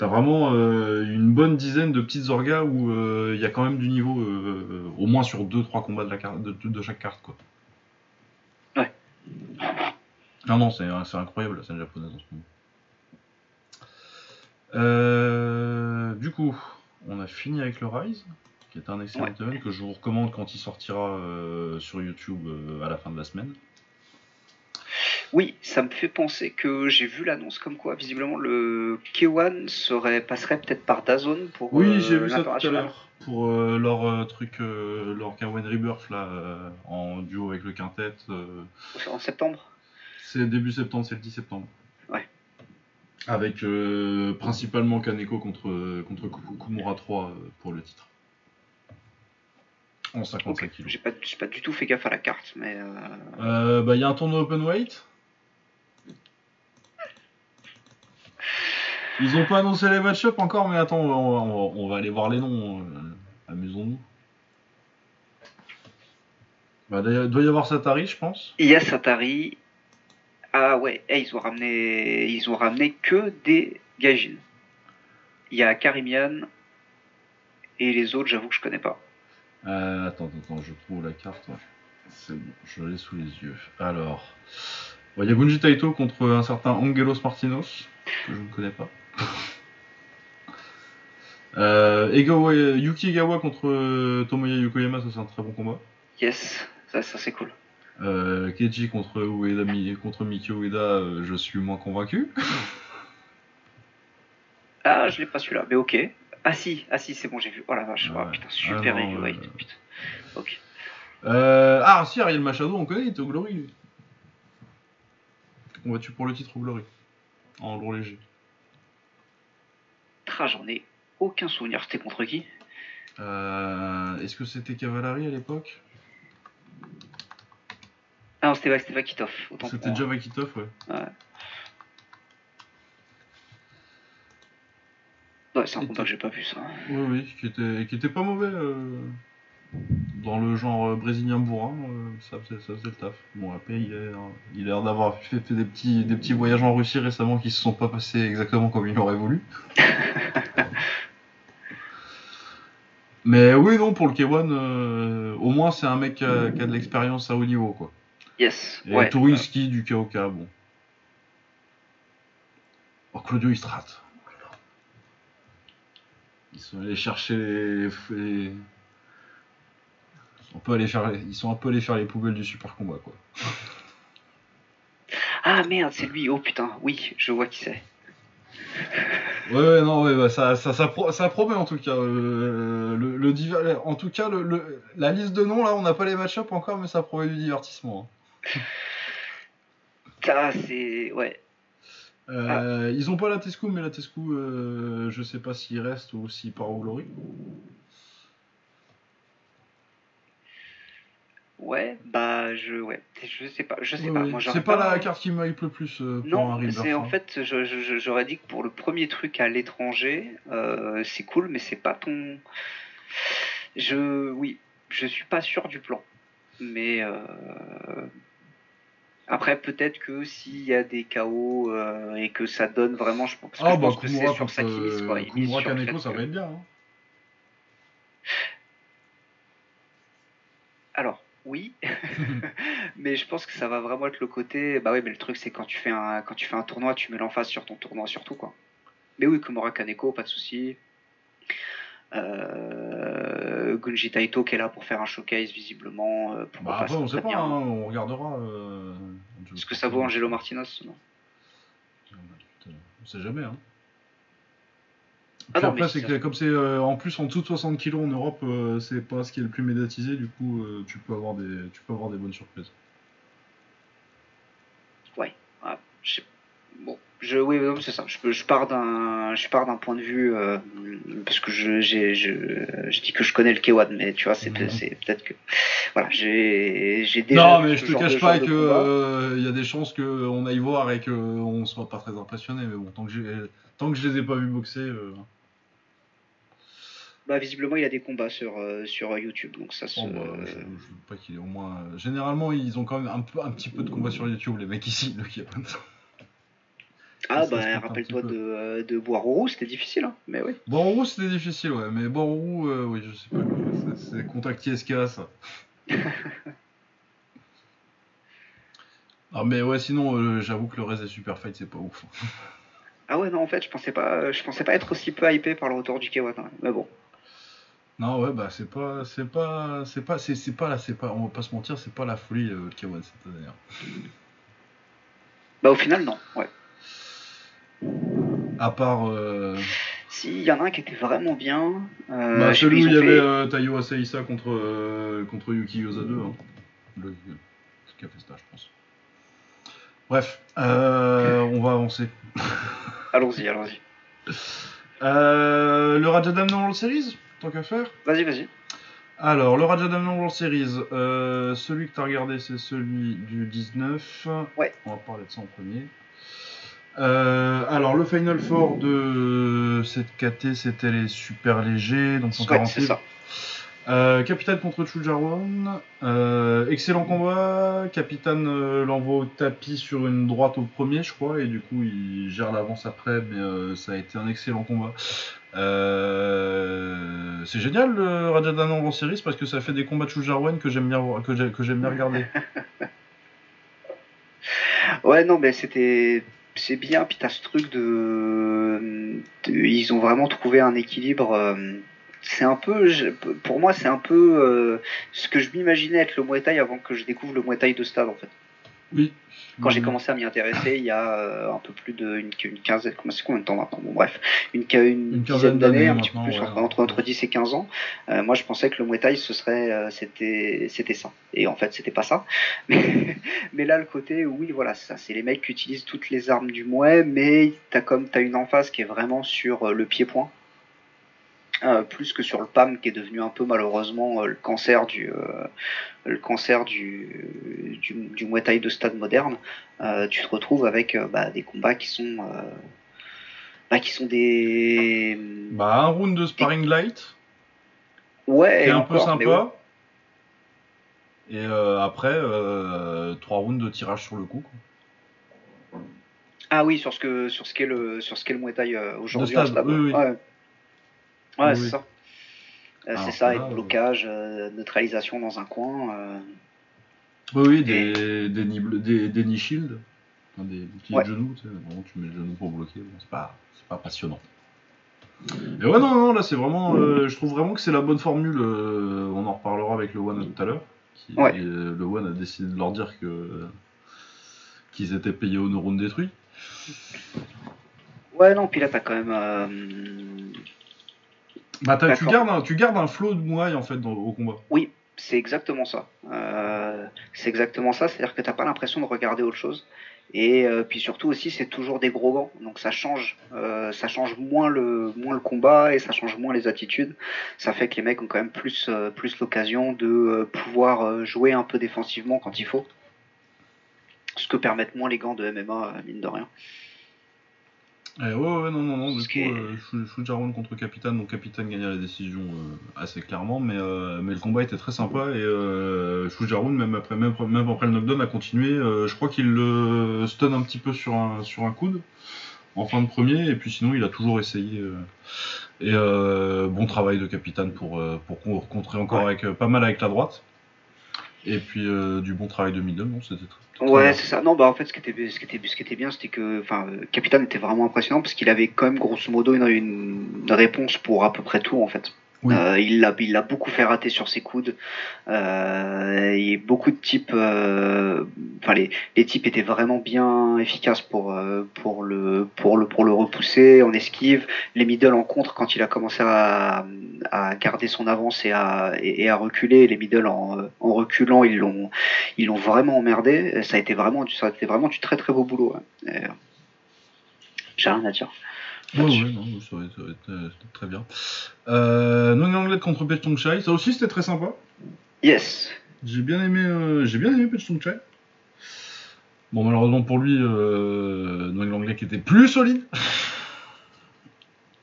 T'as vraiment euh, une bonne dizaine de petites orgas où euh, il y a quand même du niveau, euh, au moins sur 2-3 combats de, la carte, de, de chaque carte, quoi. Ouais. Non, non, c'est c'est incroyable la scène japonaise en ce moment. Du coup, on a fini avec le Rise, qui est un excellent Ouais. event que je vous recommande quand il sortira sur YouTube à la fin de la semaine. Oui, ça me fait penser que j'ai vu l'annonce comme quoi visiblement le K1 serait, passerait peut-être par Dazone pour Oui, euh, j'ai vu ça tout à l'heure pour euh, leur euh, truc, euh, leur Kawen Rebirth là, en duo avec le quintet. En septembre c'est début septembre, c'est le 10 septembre. Ouais. Avec principalement Kaneko contre, contre Ku- Kumura 3 euh, pour le titre. En 55 Ok. kilos. J'ai pas, pas du tout fait gaffe à la carte, mais bah, il y a un tournoi open weight. Ils ont pas annoncé les match-up encore, mais attends, on va, on va- on va aller voir les noms. euh, Amusons-nous. Bah, il doit y avoir Satari, je pense. il y a Satari. Ah ouais, eh, ils ont ramené, ils ont ramené que des Gaijin. Il y a Karimian et les autres, j'avoue que je connais pas. Euh, attends, attends, je trouve la carte. C'est bon, je l'ai sous les yeux. Alors, il y a Gunji Taito contre un certain Angelos Martinos, que je ne connais pas. Euh, Egawa- Yuki Egawa contre euh, Tomoya Yokoyama, ça c'est un très bon combat. Yes, ça, ça c'est cool. Euh, Keiji contre Ueda, contre Miki Ueda, euh, je suis moins convaincu. <laughs> Ah, je l'ai pas celui-là, mais ok. Ah si, ah si, c'est bon, j'ai vu. Oh la vache, oh, Ouais. putain, super Ah non, euh, putain. Ok. Euh, ah si, Ariel Machado, on connaît, il était au Glory. On va-tu pour le titre au Glory En lourd léger. J'en ai aucun souvenir. C'était contre qui? Euh, Est-ce que c'était Cavalari à l'époque? Ah non, c'était Vakitov. C'était déjà Vakitov, ouais. Ouais, c'est un combat que j'ai pas vu ça. Oui, oui, qui était, qui était pas mauvais. euh, dans le genre euh, brésilien bourrin, euh, ça, faisait, ça faisait le taf. Bon, après, il a, il a l'air d'avoir fait, fait des, petits, des petits voyages en Russie récemment qui se sont pas passés exactement comme il aurait voulu. <laughs> Mais oui, non, pour le K1, euh, au moins c'est un mec qui a, qui a de l'expérience à haut niveau, quoi. Yes. Et ouais. Tourinski du KOK, bon. Oh, Claudio Istrat. Ils sont allés chercher les. les- Ils sont, un peu allés faire les... Ils sont un peu allés faire les poubelles du super combat, quoi. Ah merde, c'est lui. Oh putain, oui, je vois qui c'est. Ouais, ouais, non, ouais, bah, ça, ça, ça, pro- ça promet en tout cas. euh, le, le diver- En tout cas, le, le- la liste de noms, là, on n'a pas les match-up encore, mais ça promet du divertissement. hein. Ça, c'est. Ouais. Euh, Ils ont pas la Tescu, mais la Tescu, euh, je sais pas s'il reste ou s'il part au Glory. Ouais, bah, je. Ouais. Je sais pas. Je sais pas. C'est pas la carte qui me hype le plus euh, pour Non, c'est en hein. fait, j'aurais dit que pour le premier truc à l'étranger, euh, c'est cool, mais c'est pas ton. Je, oui, je suis pas sûr du plan, mais euh, après peut-être que s'il y a des euh, et que ça donne vraiment, je pense, parce que Ah je bah pense que c'est sur Kumura Kaneko, ça va être bien. hein. Alors, oui, <laughs> mais je pense que ça va vraiment être le côté. Bah oui, mais le truc c'est quand tu fais un quand tu fais un tournoi, tu mets l'emphase sur ton tournoi surtout quoi. Mais oui, Komura Kaneko, pas de souci. Euh, Gunji Taito qui est là pour faire un showcase visiblement. euh, Bah après, on sait pas, hein, on regardera. Euh... Est-ce que ça vaut Angelo Martinez non On sait jamais. Hein. Ah non, après, c'est que comme c'est euh, en plus en dessous de 60 kg en Europe, euh, c'est pas ce qui est le plus médiatisé, du coup, euh, tu peux avoir des, tu peux avoir des bonnes surprises. Ouais. Ah, Bon, je, oui, oui, c'est ça. Je, je pars d'un, je pars d'un point de vue parce que je, j'ai, je, je dis que je connais le K1, mais tu vois, c'est, Mhm. c'est peut-être que, voilà, j'ai, j'ai déjà. non, mais je te cache pas que il y a des chances qu'on aille voir et qu'on soit pas très impressionné, mais bon, tant que, j'ai, tant que je les ai pas vus boxer. Bah, visiblement, il a des combats sur, euh, sur YouTube, donc ça se. bah, je, je veux pas qu'il au moins. euh, Généralement, ils ont quand même un, peu, un petit peu de combat sur YouTube, les mecs ici, le K1. ah, ça bah, rappelle-toi de, euh, de c'était difficile, hein, mais oui. Bororou, c'était difficile, ouais, mais Bororou, euh, oui, je sais pas, c'est, c'est contact ISK, ça. <laughs> Ah, mais ouais, sinon, j'avoue que le reste des Super Fight, c'est pas ouf. Ah ouais, non, en fait, je pensais pas, je pensais pas être aussi peu hypé par le retour du K1, hein, mais bon. Non, ouais, bah, c'est pas, c'est pas, c'est pas, c'est, c'est pas là, c'est pas, on va pas se mentir, c'est pas la folie, euh, le K1 cette année. hein. Bah, au final, non, ouais. À part, euh, Si, il y en a un qui était vraiment bien. Euh, bah, je sais plus, celui où ils il y ont avait fait- euh, Taiyo Asaisa contre, euh, contre Yuki Yosa 2, hein. Le, ce qui a fait ça, je pense. Bref, euh, on va avancer. Allons-y, allons-y. Euh, le Rajadamnern World Series, tant qu'à faire. Vas-y, vas-y. Alors, le Rajadamnern World Series, euh, celui que tu as regardé, c'est celui du 19. Ouais. On va parler de ça en premier. Euh, alors, le Final Four de cette KT, c'était les super légers, donc Ouais, 140 c'est ça. Euh, Capitaine contre Chujarwon. Euh, excellent combat. Capitaine euh, l'envoie au tapis sur une droite au premier, je crois, et du coup il gère l'avance après, mais ça a été un excellent combat. Euh, c'est génial le Rajadan en Series parce que ça fait des combats de Chujarwon que j'aime bien, que j'ai- que j'aime bien regarder. <laughs> Ouais, non, mais c'était c'est bien, puis t'as ce truc de... Ils ont vraiment trouvé un équilibre. euh, C'est un peu, pour moi, c'est un peu euh, ce que je m'imaginais être le Muay Thai avant que je découvre le Muay Thai de stade en fait. Oui. Quand j'ai Mhm. commencé à m'y intéresser, il y a euh, un peu plus d'une une quinzaine, c'est combien de temps maintenant? Bon bref, une, une, Une dizaine quinzaine d'années, un petit peu plus, ouais. entre, entre, entre 10 et 15 ans. Euh, moi, je pensais que le Muay Thai, ce serait, euh, c'était, c'était ça. Et en fait, c'était pas ça. <laughs> Mais, mais là, le côté, oui, voilà, ça, c'est les mecs qui utilisent toutes les armes du Muay, mais t'as comme t'as une emphase qui est vraiment sur le pied-point. Euh, plus que sur le PAM qui est devenu un peu malheureusement euh, le cancer du euh, le cancer du, du, du Muay Thai de stade moderne tu te retrouves avec bah, des combats qui sont bah, qui sont des Bah, un round de sparring light, ouais qui est un peu ouais. sympa. Et après, trois rounds de tirage sur le coup. quoi. ah oui sur ce que sur ce qu'est le sur ce qu'est le Muay Thai aujourd'hui oui, oui. ouais, ouais Oui, c'est ça Euh, c'est ça, et euh, blocage, euh, neutralisation dans un coin. euh, Oui, des, des, knee- des, des knee shields, Enfin, des petits Ouais. genoux, tu sais, vraiment, tu mets le genou pour bloquer, bon, c'est pas, pas passionnant. Et ouais, non, non, là c'est vraiment, euh, je trouve vraiment que c'est la bonne formule, euh, on en reparlera avec le One tout à l'heure, Ouais. et, euh, le One a décidé de leur dire que qu'ils étaient payés au neurone détruit. Ouais, non, puis là, t'as quand même. Bah tu, gardes un, tu gardes un flow de Muay en fait dans- au combat. Oui, c'est exactement ça. Euh, c'est exactement ça, c'est-à-dire que t'as pas l'impression de regarder autre chose. Et euh, puis surtout aussi, c'est toujours des gros gants, donc ça change, euh, ça change moins le moins le combat et ça change moins les attitudes. Ça fait que les mecs ont quand même plus plus l'occasion de pouvoir jouer un peu défensivement quand il faut. Ce que permettent moins les gants de MMA, mine de rien. Eh ouais, ouais, non, non, non, du coup, qui est- euh, Shujaron contre Capitaine, donc Capitaine gagnait la décision euh, assez clairement, mais, euh, mais le combat était très sympa et euh, Shujaron, même après, même, même après le knockdown, a continué. euh, je crois qu'il le stun un petit peu sur un, sur un coude en fin de premier, et puis sinon il a toujours essayé. euh, et euh, bon travail de Capitaine pour, euh, pour con- contrer encore Ouais. avec pas mal avec la droite. Et puis euh, du bon travail de middle, non, c'était très, très Ouais, c'est ça. Non, bah en fait, ce qui était, ce qui était, ce qui était bien, c'était que, enfin, euh, Capitaine était vraiment impressionnant parce qu'il avait quand même grosso modo une, une réponse pour à peu près tout en fait. Euh, il l'a, il l'a beaucoup fait rater sur ses coudes. Euh, a beaucoup de types, euh, enfin les, les types étaient vraiment bien efficaces pour euh, pour le pour le pour le repousser en esquive. Les middle en contre quand il a commencé à, à garder son avance et à et, et à reculer. Les middle en, en reculant, ils l'ont ils l'ont vraiment emmerdé. Et Ça a été vraiment ça a été vraiment du très très beau boulot. Et, euh, J'ai rien à dire. Ouais, là-dessus. ouais, non, ça va être, ça va être, euh, c'était très bien. Euh, non Anglais contre Petchongchai, ça aussi c'était très sympa. Yes. J'ai bien aimé, euh, j'ai bien aimé Petchongchai. Bon, malheureusement pour lui, euh, Noël Anglais qui était plus solide. <laughs>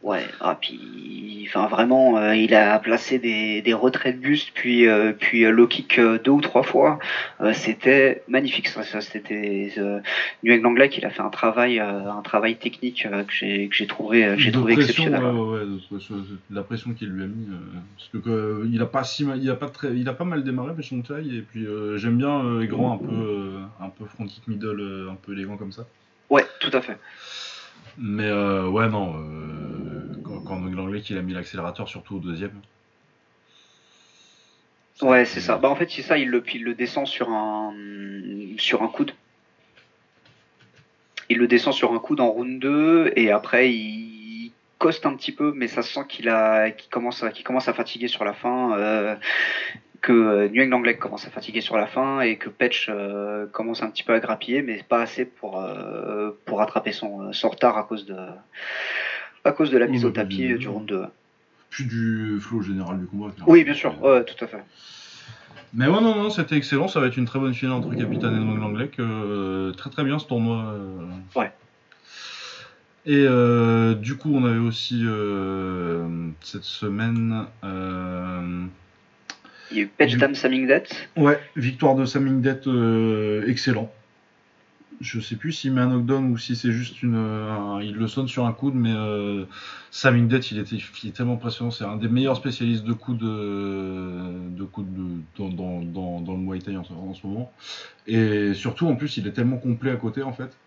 Ouais, ah puis enfin vraiment euh, il a placé des, des retraits de buste puis euh, puis euh, low kick deux ou trois fois, Euh, c'était magnifique ça, ça c'était euh, New England Black il a fait un travail un travail technique que j'ai que j'ai trouvé j'ai trouvé pression, exceptionnel. ouais, la pression qu'il lui a mis. parce que il a pas si mal, il a pas très, il a pas mal démarré Petchongchai et puis j'aime bien les grands un peu, un peu front kick middle, un peu élégant comme ça. Ouais, tout à fait. Mais ouais, non, quand, quand Anglais qu'il a mis l'accélérateur, surtout au deuxième. Ouais, c'est ça. Bah en fait c'est ça, il le il le descend sur un sur un coude. Il le descend sur un coude en round 2 et après il coste un petit peu mais ça se sent qu'il a qu'il commence à qu'il commence à fatiguer sur la fin euh, que euh, England Leg commence à fatiguer sur la fin et que Petch euh, commence un petit peu à grappiller mais pas assez pour euh, pour rattraper son son retard à cause de à cause de la mise Oui, au tapis oui, du round 2. Puis du flow général du combat. Oui, bien sûr. Ouais, tout à fait. Mais ouais, non, non, c'était excellent. Ça va être une très bonne finale entre Capitaine et Noël Anglais. Euh, très très bien ce tournoi. euh. Ouais. Et euh, du coup, on avait aussi euh, cette semaine. euh, Il y a eu Petch Du- Dam Samingdet. Ouais, victoire de Samingdet, euh, excellent. Je sais plus s'il met un knockdown ou si c'est juste une. un- il le sonne sur un coude, mais euh, Samingdet, il, était, il est tellement impressionnant. C'est un des meilleurs spécialistes de coudes, de, de coudes de- dans, dans, dans, dans le Muay Thai en, ce- en ce moment. Et surtout, en plus, il est tellement complet à côté, en fait.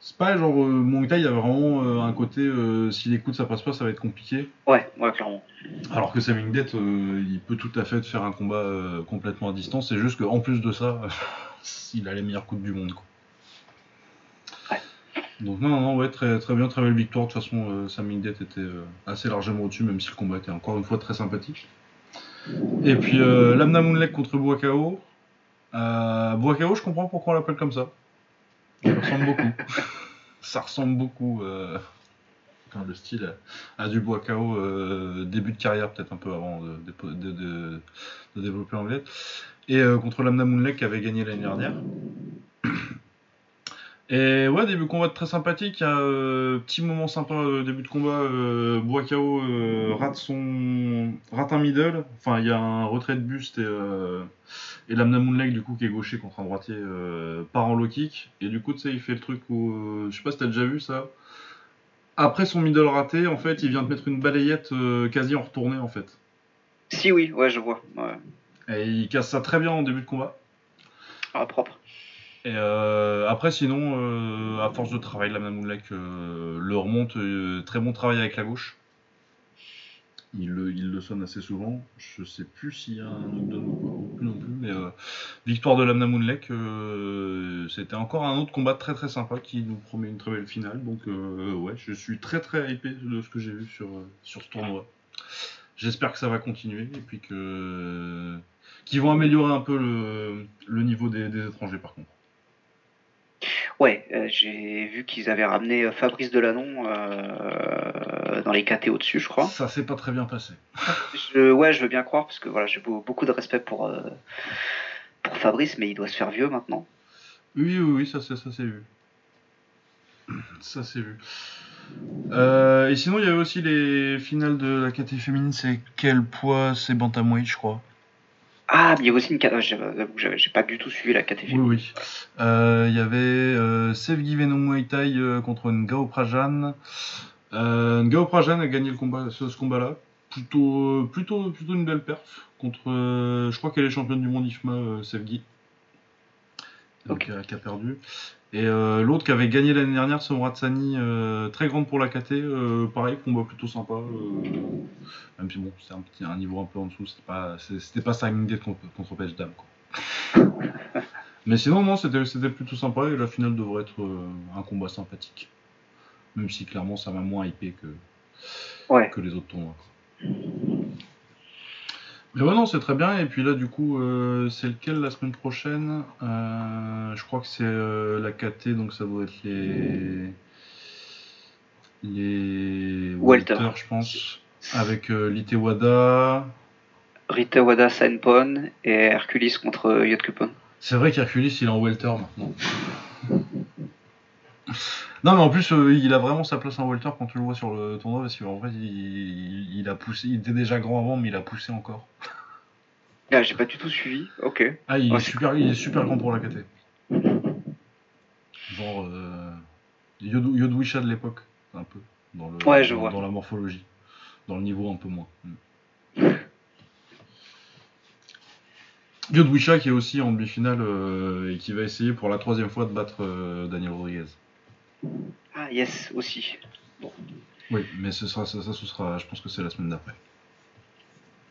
C'est pas genre euh, Muay Thai, il y a vraiment euh, un côté euh, si les coups ça passe pas, ça va être compliqué. Ouais, ouais, clairement. Alors que Sam Ingdet, euh, il peut tout à fait faire un combat euh, complètement à distance. C'est juste qu'en plus de ça, <laughs> il a les meilleurs coups du monde. Quoi. Ouais. Donc non, non, non, ouais, très, très bien, très belle victoire. De toute façon, euh, Sam était euh, assez largement au-dessus, même si le combat était encore une fois très sympathique. Et puis euh, Lamna Moonlek contre Buakao. Euh, Buakao, je comprends pourquoi on l'appelle comme ça. Ça ressemble beaucoup. <laughs> ça ressemble beaucoup. enfin, le style à du euh, début de carrière, peut-être un peu avant de, de- de- de- de développer l'anglais. Et euh, contre Lamna Moonlek qui avait gagné l'année dernière. <clears throat> Et ouais, début de combat très sympathique. euh, petit moment sympa, euh, début de combat. Euh, Buakao euh, rate, son, rate un middle. Enfin, il y a un retrait de buste et, et Lamna Moonlek, du coup, qui est gaucher contre un droitier, part en low kick. Et du coup, tu sais, il fait le truc où. je sais pas si t'as déjà vu ça. Après son middle raté, en fait, il vient de mettre une balayette quasi en retournée, en fait. Si, oui, ouais, je vois. Ouais. Et il casse ça très bien en début de combat. Ah, propre. Et euh, après, sinon, euh, à force de travail, la Moonlek euh, le remonte. euh, très bon travail avec la gauche. Il le, il le sonne assez souvent. Je sais plus s'il y a un knockdown ou pas, non plus. Mais euh, victoire de Lamna c'était encore un autre combat très très sympa qui nous promet une très belle finale. Donc ouais, je suis très très hypé de ce que j'ai vu sur, sur ce tournoi. J'espère que ça va continuer et puis que qu'ils vont améliorer un peu le, le niveau des, des étrangers par contre. Ouais, euh, j'ai vu qu'ils avaient ramené euh, Fabrice Delanon euh, dans les KT au-dessus, je crois. Ça s'est pas très bien passé. Je, ouais, je veux bien croire, parce que voilà, j'ai beau- beaucoup de respect pour, euh, pour Fabrice, mais il doit se faire vieux maintenant. Oui, oui, oui, ça, c'est- ça s'est vu. Ça s'est vu. Euh, et sinon, il y avait aussi les finales de la catégorie féminine. C'est quel poids? C'est bantamweight, je crois. Ah, mais il y a aussi une. J'avoue j'ai pas du tout suivi la KT. Oui, oui. Euh, Il y avait euh, Sevgi euh, contre. Euh, Ngao Prajan a gagné le combat, ce, combat-là. Plutôt, plutôt, plutôt une belle perf contre. je crois qu'elle est championne du monde IFMA, Sevgi. Donc, euh, qui a perdu. Et euh, l'autre qui avait gagné l'année dernière, c'est Moratsani, euh, très grande pour la KT. euh, pareil, combat plutôt sympa. même si bon, c'est un, petit, un niveau un peu en dessous. C'était pas, c'était pas contre, contre Page Dame. Quoi. <laughs> Mais sinon, non, c'était c'était plutôt sympa et la finale devrait être un combat sympathique. Même si clairement ça m'a moins hypé que, Ouais. que les autres tournois. quoi. Mais ouais, non, c'est très bien. Et puis là, du coup, euh, c'est lequel la semaine prochaine? Euh, Je crois que c'est euh, la KT, donc ça doit être les. Les. Welter. Je pense. Avec Litewada. Rita Wada Sanpon et Hercules contre Yotkupon. C'est vrai qu'Hercules, il est en welter maintenant. <laughs> Non, mais en plus, euh, il a vraiment sa place en welter quand tu le vois sur le tournoi, parce qu'en vrai, il, il a poussé, il était déjà grand avant, mais il a poussé encore. <laughs> Ah, j'ai pas du tout suivi. Ok. Ah, il, est, super, il est super grand pour la KT. Genre, euh, Yod, Yodwisha de l'époque, un peu, dans, le, Ouais, je dans, vois. dans la morphologie. Dans le niveau un peu moins. Mm. <laughs> Yodwisha qui est aussi en demi-finale euh, et qui va essayer pour la troisième fois de battre euh, Daniel Rodriguez. Ah, yes, aussi. Oui, mais ce sera, ça, ça, ce sera, je pense que c'est la semaine d'après.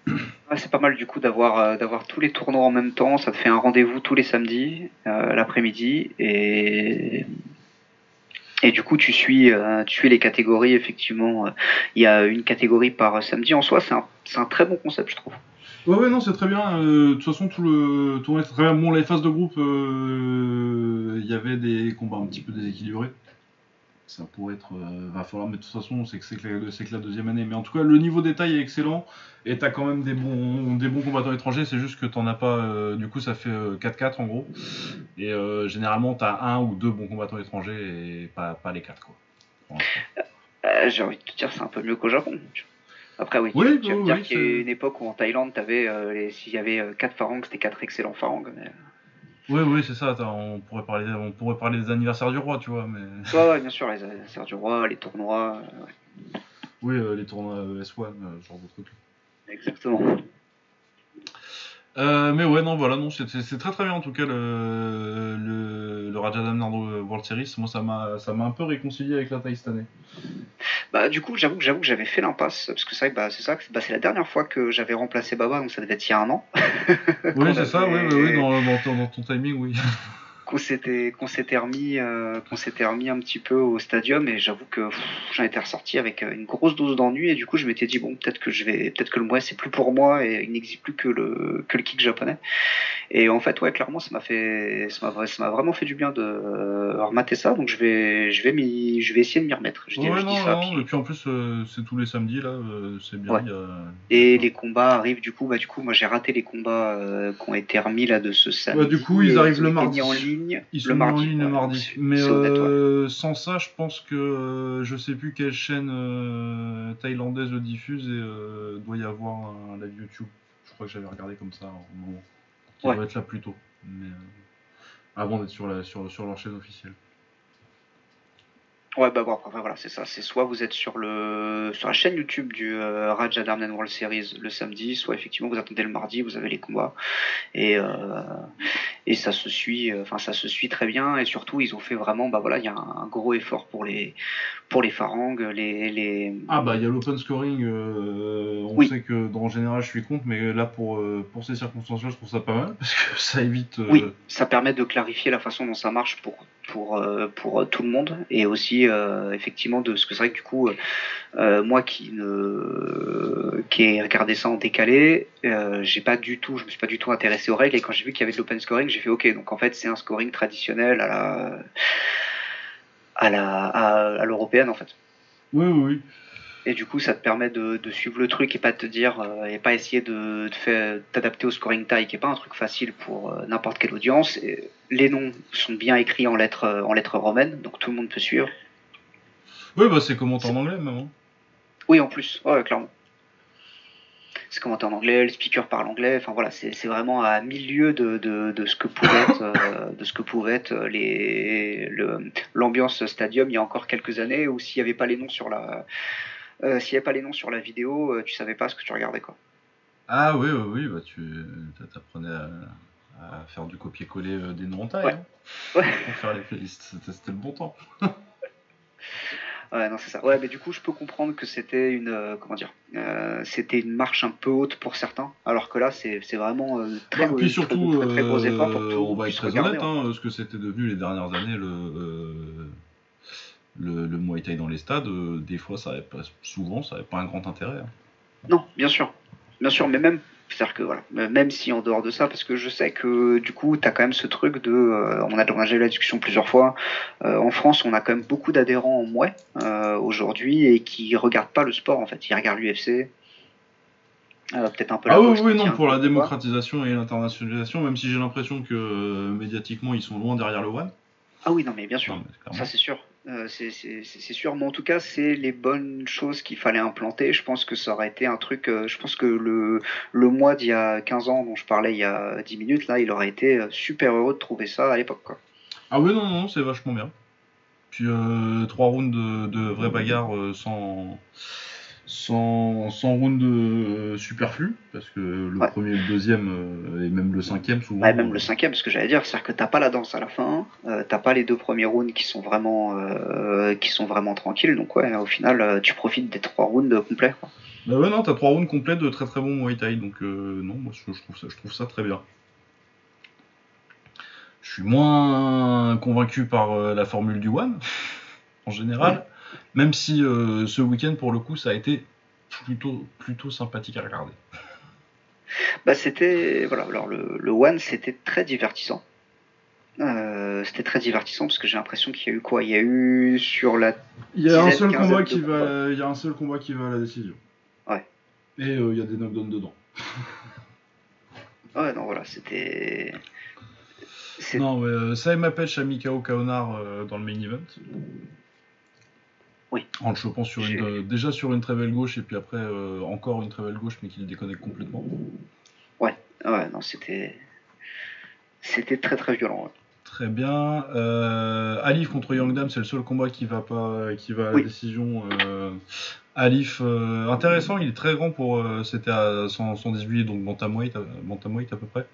Ouais, c'est pas mal du coup d'avoir euh, d'avoir tous les tournois en même temps. Ça te fait un rendez-vous tous les samedis, euh, l'après-midi, et et du coup tu suis euh, tu suis les catégories. Effectivement, il y a une catégorie par samedi. En soi, c'est un c'est un très bon concept, je trouve. Ouais, ouais, non, c'est très bien. euh, de toute façon, tout le tournoi est très bien. Bon, les phases de groupe, euh, il y avait des combats un petit peu déséquilibrés. Ça pourrait être. euh, va falloir, mais de toute façon, c'est que c'est que, que la deuxième année. Mais en tout cas, le niveau détail est excellent. Et t'as quand même des bons, des bons combattants étrangers. C'est juste que t'en as pas. euh, du coup, ça fait euh, 4-4 en gros. Et euh, généralement, t'as un ou deux bons combattants étrangers et pas, pas les quatre, quoi. Euh, J'ai envie de te dire, c'est un peu mieux qu'au Japon. Après, oui, tu- Oui, tu oui, dire oui, qu'il y a une époque où en Thaïlande, t'avais euh, les- s'il y avait euh, quatre farangs, c'était quatre excellents farangs. Mais... Oui, oui, c'est ça. attends, On pourrait, parler, on pourrait parler des anniversaires du roi, tu vois. Mais... Ouais, ouais, bien sûr, les anniversaires du roi, les tournois, euh, ouais, Oui, euh, les tournois euh, S1, euh, ce genre de trucs. exactement. Euh, mais ouais, non, voilà, non, c'est très très bien en tout cas le, le, le Raja Damnardo World Series. Moi, ça m'a un peu réconcilié avec la taille cette année. Bah, du coup, j'avoue que j'avoue que j'avais fait l'impasse parce que c'est vrai que bah, c'est ça, bah, c'est la dernière fois que j'avais remplacé Baba, donc ça devait être il y a un an. Oui, <laughs> c'est ça, oui, oui, dans, dans ton timing, oui. <laughs> qu'on s'était qu'on s'était remis euh, qu'on s'était remis un petit peu au stadium et j'avoue que j'en étais ressorti avec euh, une grosse dose d'ennui et du coup je m'étais dit bon peut-être que je vais peut-être que le mois c'est plus pour moi et il n'existe plus que le que le kick japonais et en fait ouais clairement ça m'a fait ça m'a ça m'a vraiment fait du bien de euh, remater ça donc je vais je vais m'y je vais essayer de m'y remettre je dis, Ouais, je dis non, ça non, puis- et puis en plus, euh, c'est tous les samedis là, c'est bien. Ouais. il y a- et les combats arrivent du coup bah du coup moi j'ai raté les combats qui ont été remis là de ce samedi du coup, ils arrivent le mardi. Ligne Ils sont en ligne le mardi. Mais euh, sans ça, je pense que euh, je sais plus quelle chaîne euh, thaïlandaise le diffuse et euh, doit y avoir un live YouTube. Je crois que j'avais regardé comme ça en moment. Qui Ouais. doit être là plus tôt. Mais, avant d'être sur, la, sur, sur leur chaîne officielle. Ouais, bah bon, après, voilà, c'est ça. C'est soit vous êtes sur le sur la chaîne YouTube du euh, Raja Darman World Series le samedi, soit effectivement vous attendez le mardi, vous avez les combats et euh, et ça se suit. euh, Enfin, ça se suit très bien et surtout ils ont fait vraiment, bah voilà, il y a un, un gros effort pour les pour les farangues, les les Ah bah il y a l'open scoring, euh, on Oui. sait que dans en général je suis contre, mais là pour, pour ces circonstances-là je trouve ça pas mal, <laughs> parce que ça évite... Oui, ça permet de clarifier la façon dont ça marche pour pour pour tout le monde et aussi euh, effectivement de ce que c'est vrai que du coup euh, euh, moi qui ne qui ai regardé ça en décalé, j'ai pas du tout, je me suis pas du tout intéressé aux règles et quand j'ai vu qu'il y avait de l'open scoring, j'ai fait ok donc en fait c'est un scoring traditionnel à la à la à, à l'européenne en fait. Oui, oui, oui. Et du coup, ça te permet de, de suivre le truc et pas te dire euh, et pas essayer de, t'adapter au scoring taille, qui est pas un truc facile pour euh, n'importe quelle audience. Et les noms sont bien écrits en lettres en lettres romaines, donc tout le monde peut suivre. Oui, bah c'est commenté en anglais même. hein. Oui, en plus, ouais, clairement. C'est commenté en anglais, le speaker parle anglais. Enfin voilà, c'est vraiment à milieu de, de, de ce que pouvait être, euh, de ce que pouvait être les le- l'ambiance stadium il y a encore quelques années, où s'il y avait pas les noms sur la euh, s'il avait pas les noms sur la vidéo, euh, tu savais pas ce que tu regardais quoi. Ah oui, oui, oui, bah tu t'apprenais à, à faire du copier-coller euh, des noms en taille. Ouais. hein, Ouais. pour faire les playlists, c'était le bon temps. <laughs> Ouais, non, c'est ça. Ouais, mais du coup, je peux comprendre que c'était une, euh, comment dire, euh, c'était une marche un peu haute pour certains, alors que là, c'est c'est vraiment euh, très, Bah, puis très, surtout, très, très gros effort pour tout. on va être très regarder, honnête, hein. hein, ce que c'était devenu les dernières années le, le, le Muay Thai dans les stades, des fois, ça avait pas, souvent, ça avait pas un grand intérêt. hein. Non, bien sûr, bien sûr, mais même, c'est-à-dire que voilà, même si en dehors de ça, parce que je sais que du coup, t'as quand même ce truc de, euh, on a déjà eu la discussion plusieurs fois. euh, en France, on a quand même beaucoup d'adhérents en mouet euh, aujourd'hui et qui regardent pas le sport en fait, ils regardent l'UFC. Peut-être un peu la Ah oui, oui, non, pour la quoi. démocratisation et l'internationalisation, même si j'ai l'impression que médiatiquement, ils sont loin derrière le One. Ah oui, non, mais bien sûr. Non, mais. Ça c'est sûr, Euh, c'est sûr, mais en tout cas c'est les bonnes choses qu'il fallait implanter. Je pense que ça aurait été un truc, euh, je pense que le, le mois d'il y a 15 ans dont je parlais il y a 10 minutes, là il aurait été euh, super heureux de trouver ça à l'époque. Ah oui, non, non, c'est vachement bien. Puis trois rounds de, de vraie bagarre sans, sans, sans round euh, superflu, parce que le Ouais. premier, le deuxième euh, et même le cinquième souvent. Ouais, même le cinquième, ce que j'allais dire, c'est que t'as pas la danse à la fin, euh, t'as pas les deux premiers rounds qui sont vraiment euh, qui sont vraiment tranquilles, donc ouais, au final euh, tu profites des trois rounds complets. quoi. Bah ouais, non, t'as trois rounds complets de très très bon Muay Thai, donc euh, non, moi je, je trouve ça, je trouve ça très bien. Je suis moins convaincu par euh, la formule du One, <laughs> en général, même si euh, ce week-end pour le coup ça a été plutôt, plutôt sympathique à regarder. Bah c'était voilà, alors le, le one c'était très divertissant. Euh, c'était très divertissant parce que j'ai l'impression qu'il y a eu quoi? Il y a eu sur la Il y a un seul combat qui va, il y a un seul combat qui va à la décision. Ouais. Et euh, il y a des knockdowns dedans. ouais non voilà c'était Non, mais euh, Saïm Apech a mis KO Kaonar euh, dans le main event. Oui. En le chopant sur une, euh, déjà sur une très belle gauche et puis après euh, encore une très belle gauche mais qui le déconnecte complètement. ouais non c'était c'était très très violent. ouais. Très bien. Euh, Alif contre Yangdam, c'est le seul combat qui va pas, qui va à la décision. Euh, Alif, euh, intéressant, il est très grand pour. C'était à 100 118, donc bantamweight, bantamweight à peu près.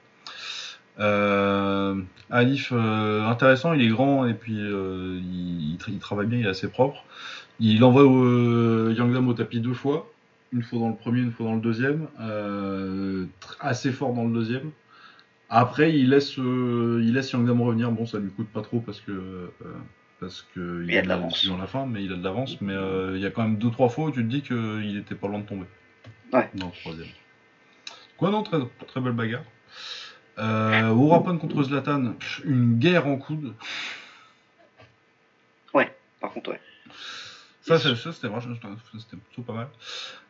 Alif, intéressant, il est grand et puis il travaille bien, il est assez propre. Il envoie euh, Yangdam au tapis deux fois, une fois dans le premier, une fois dans le deuxième. Euh, assez fort dans le deuxième. Après, il laisse, euh, il laisse Yangdam revenir. Bon, ça lui coûte pas trop parce que euh, parce que Il a de l'avance. dans la fin, mais il a de l'avance. Mais euh, il y a quand même deux trois fois où tu te dis qu'il était pas loin de tomber. Ouais. Dans le troisième. Quoi non, très, très belle bagarre. Euh, contre Zlatan, une guerre en coude. Par contre, ouais. Ça, c'était vachement- c'était plutôt pas mal.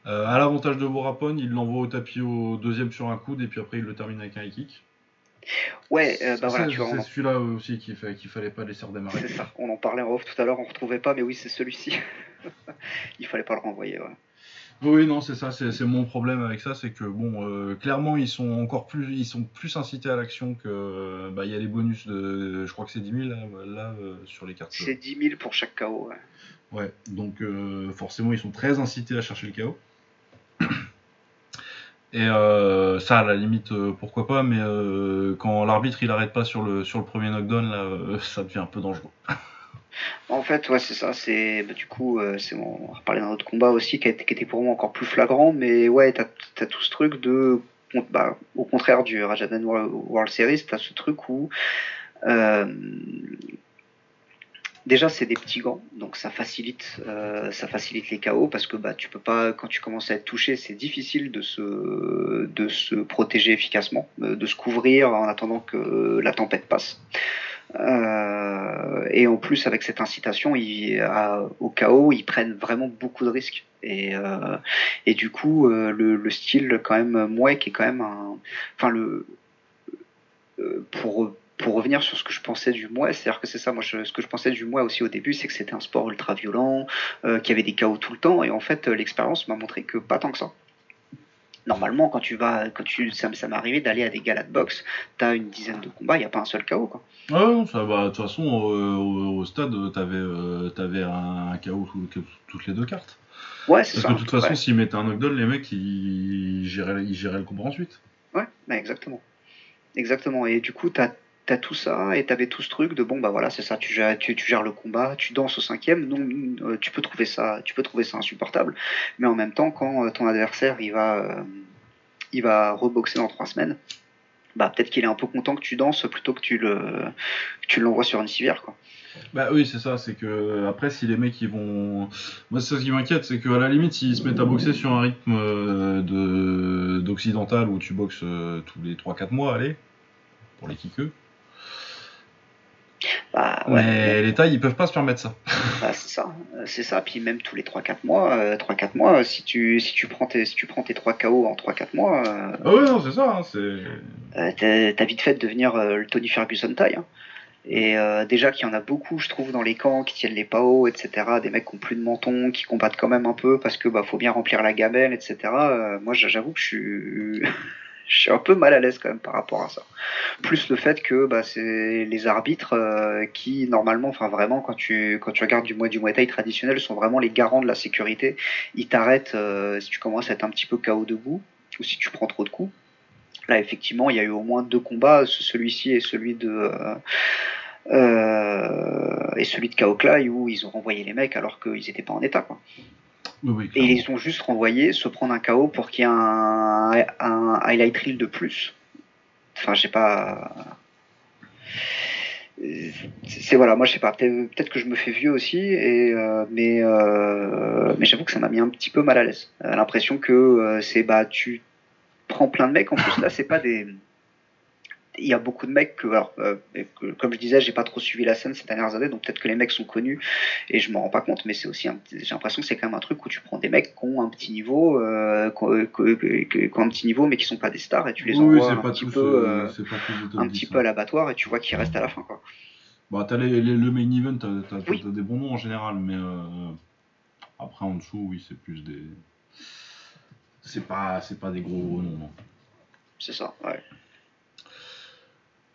Euh, à l'avantage de Warapon, il l'envoie au tapis au deuxième sur un coude et puis après il le termine avec un high kick. Ouais, euh, bah voilà, C'est- tu c'est celui-là aussi qu'il qu'il fallait pas laisser redémarrer. c'est ça. On en parlait en off tout à l'heure, on retrouvait pas, mais oui, c'est celui-ci. <laughs> Il fallait pas le renvoyer, ouais. Oui, non, c'est ça, c'est mon problème avec ça, c'est que bon, euh, clairement, ils sont encore plus, ils sont plus incités à l'action que, euh, bah, il y a les bonus de, je crois que c'est 10 000 là, là, euh, sur les cartes. C'est 10 000 pour chaque KO, ouais. Ouais, donc euh, forcément, ils sont très incités à chercher le chaos. <clears throat> Et euh, ça, à la limite, euh, pourquoi pas, mais quand l'arbitre il arrête pas sur le, sur le premier knockdown, là, <laughs> ça devient un peu dangereux. En fait, ouais, c'est ça. C'est bah, du coup, c'est on va reparler d'un autre combat aussi qui, qui était pour moi encore plus flagrant, mais ouais, t'as as tout ce truc de, bah, au contraire du Rajadan World, World Series, t'as ce truc où déjà c'est des petits gants, donc ça facilite, euh, ça facilite les KO parce que bah tu peux pas, quand tu commences à être touché, c'est difficile de se, de se protéger efficacement, euh, de se couvrir en attendant que la tempête passe. Euh, et en plus, avec cette incitation à- au chaos, ils prennent vraiment beaucoup de risques. Et, euh, et du coup, euh, le, le style quand même mouais qui est quand même un, enfin le, euh, pour pour revenir sur ce que je pensais du Mouais, c'est-à-dire que c'est ça, moi, je- ce que je pensais du Mouais aussi au début, c'est que c'était un sport ultra violent, euh, qu'il y avait des chaos tout le temps, et en fait, euh, l'expérience m'a montré que pas tant que ça. Normalement, quand tu vas, quand tu, ça, ça m'est arrivé d'aller à des galas de boxe, t'as une dizaine de combats, il n'y a pas un seul chaos, quoi. Ah non, ça va. De toute façon, euh, au, au stade, t'avais euh, t'avais un, tout- toutes les deux cartes. Ouais, c'est Parce ça. que de toute façon, s'ils mettaient un knockdown, les mecs, ils géraient, ils géraient le combat ensuite. Ouais, bah, exactement. Exactement. Et du coup, t'as as tout ça et t'avais tout ce truc de bon bah voilà c'est ça tu gères, tu, gères le combat tu danses au cinquième non euh, tu peux trouver ça tu peux trouver ça insupportable mais en même temps quand euh, ton adversaire il va euh, il va reboxer dans trois semaines bah peut-être qu'il est un peu content que tu danses plutôt que tu le tu l'envoies sur une civière quoi Bah oui, c'est ça, c'est que après, si les mecs ils vont. Moi, c'est ce qui m'inquiète, c'est qu'à la limite, s'ils se mettent à boxer sur un rythme de d'occidental où tu boxes tous les 3-4 mois, allez, pour les kickeux. Bah ouais Mais les tailles, ils peuvent pas se permettre ça. <laughs> Bah, c'est ça, c'est ça. Puis même tous les 3-4 mois, euh, 3-4 mois, euh, si tu si tu prends tes si tu prends tes 3 KO en 3-4 mois, euh, Ah ouais, non, c'est ça, hein, c'est. euh, t'as vite fait de devenir le Tony Ferguson taille. hein. Et déjà qu'il y en a beaucoup, je trouve, dans les camps qui tiennent les PAO, etc. Des mecs qui ont plus de menton, qui combattent quand même un peu parce que bah faut bien remplir la gamelle, etc. Moi, j'avoue que je suis je suis un peu mal à l'aise quand même par rapport à ça. Plus le fait que bah, c'est les arbitres euh, qui normalement, enfin vraiment, quand tu quand tu regardes du mois du Muay Thai traditionnel, sont vraiment les garants de la sécurité. Ils t'arrêtent euh, si tu commences à être un petit peu KO debout ou si tu prends trop de coups. Là, effectivement, il y a eu au moins deux combats, ce- celui-ci et celui de euh, euh, et celui de Kaoklai où ils ont renvoyé les mecs alors qu'ils n'étaient pas en état. Oui, Et ils ont juste renvoyés se prendre un KO pour qu'il y ait un, un highlight reel de plus. Enfin, j'ai pas. C'est voilà, moi je sais pas, peut-être que je me fais vieux aussi, et, euh, mais, euh, mais j'avoue que ça m'a mis un petit peu mal à l'aise. Euh, L'impression que c'est bah tu prends plein de mecs, en plus là c'est pas des. Il y a beaucoup de mecs que, alors, euh, que, comme je disais, j'ai pas trop suivi la scène ces dernières années, donc peut-être que les mecs sont connus et je m'en rends pas compte, mais c'est aussi, j'ai l'impression que c'est quand même un truc où tu prends des mecs qui ont un petit niveau, euh, qui ont- qui un petit niveau, mais qui sont pas des stars, et tu les envoies un petit peu, euh, un 10, petit peu à l'abattoir, et tu vois qu'ils restent à la fin, quoi. Bah, t'as le main event, t'as, Oui. t'as des bons noms en général, mais euh, après en dessous, oui, c'est plus des. C'est pas, c'est pas des gros noms. C'est ça, ouais.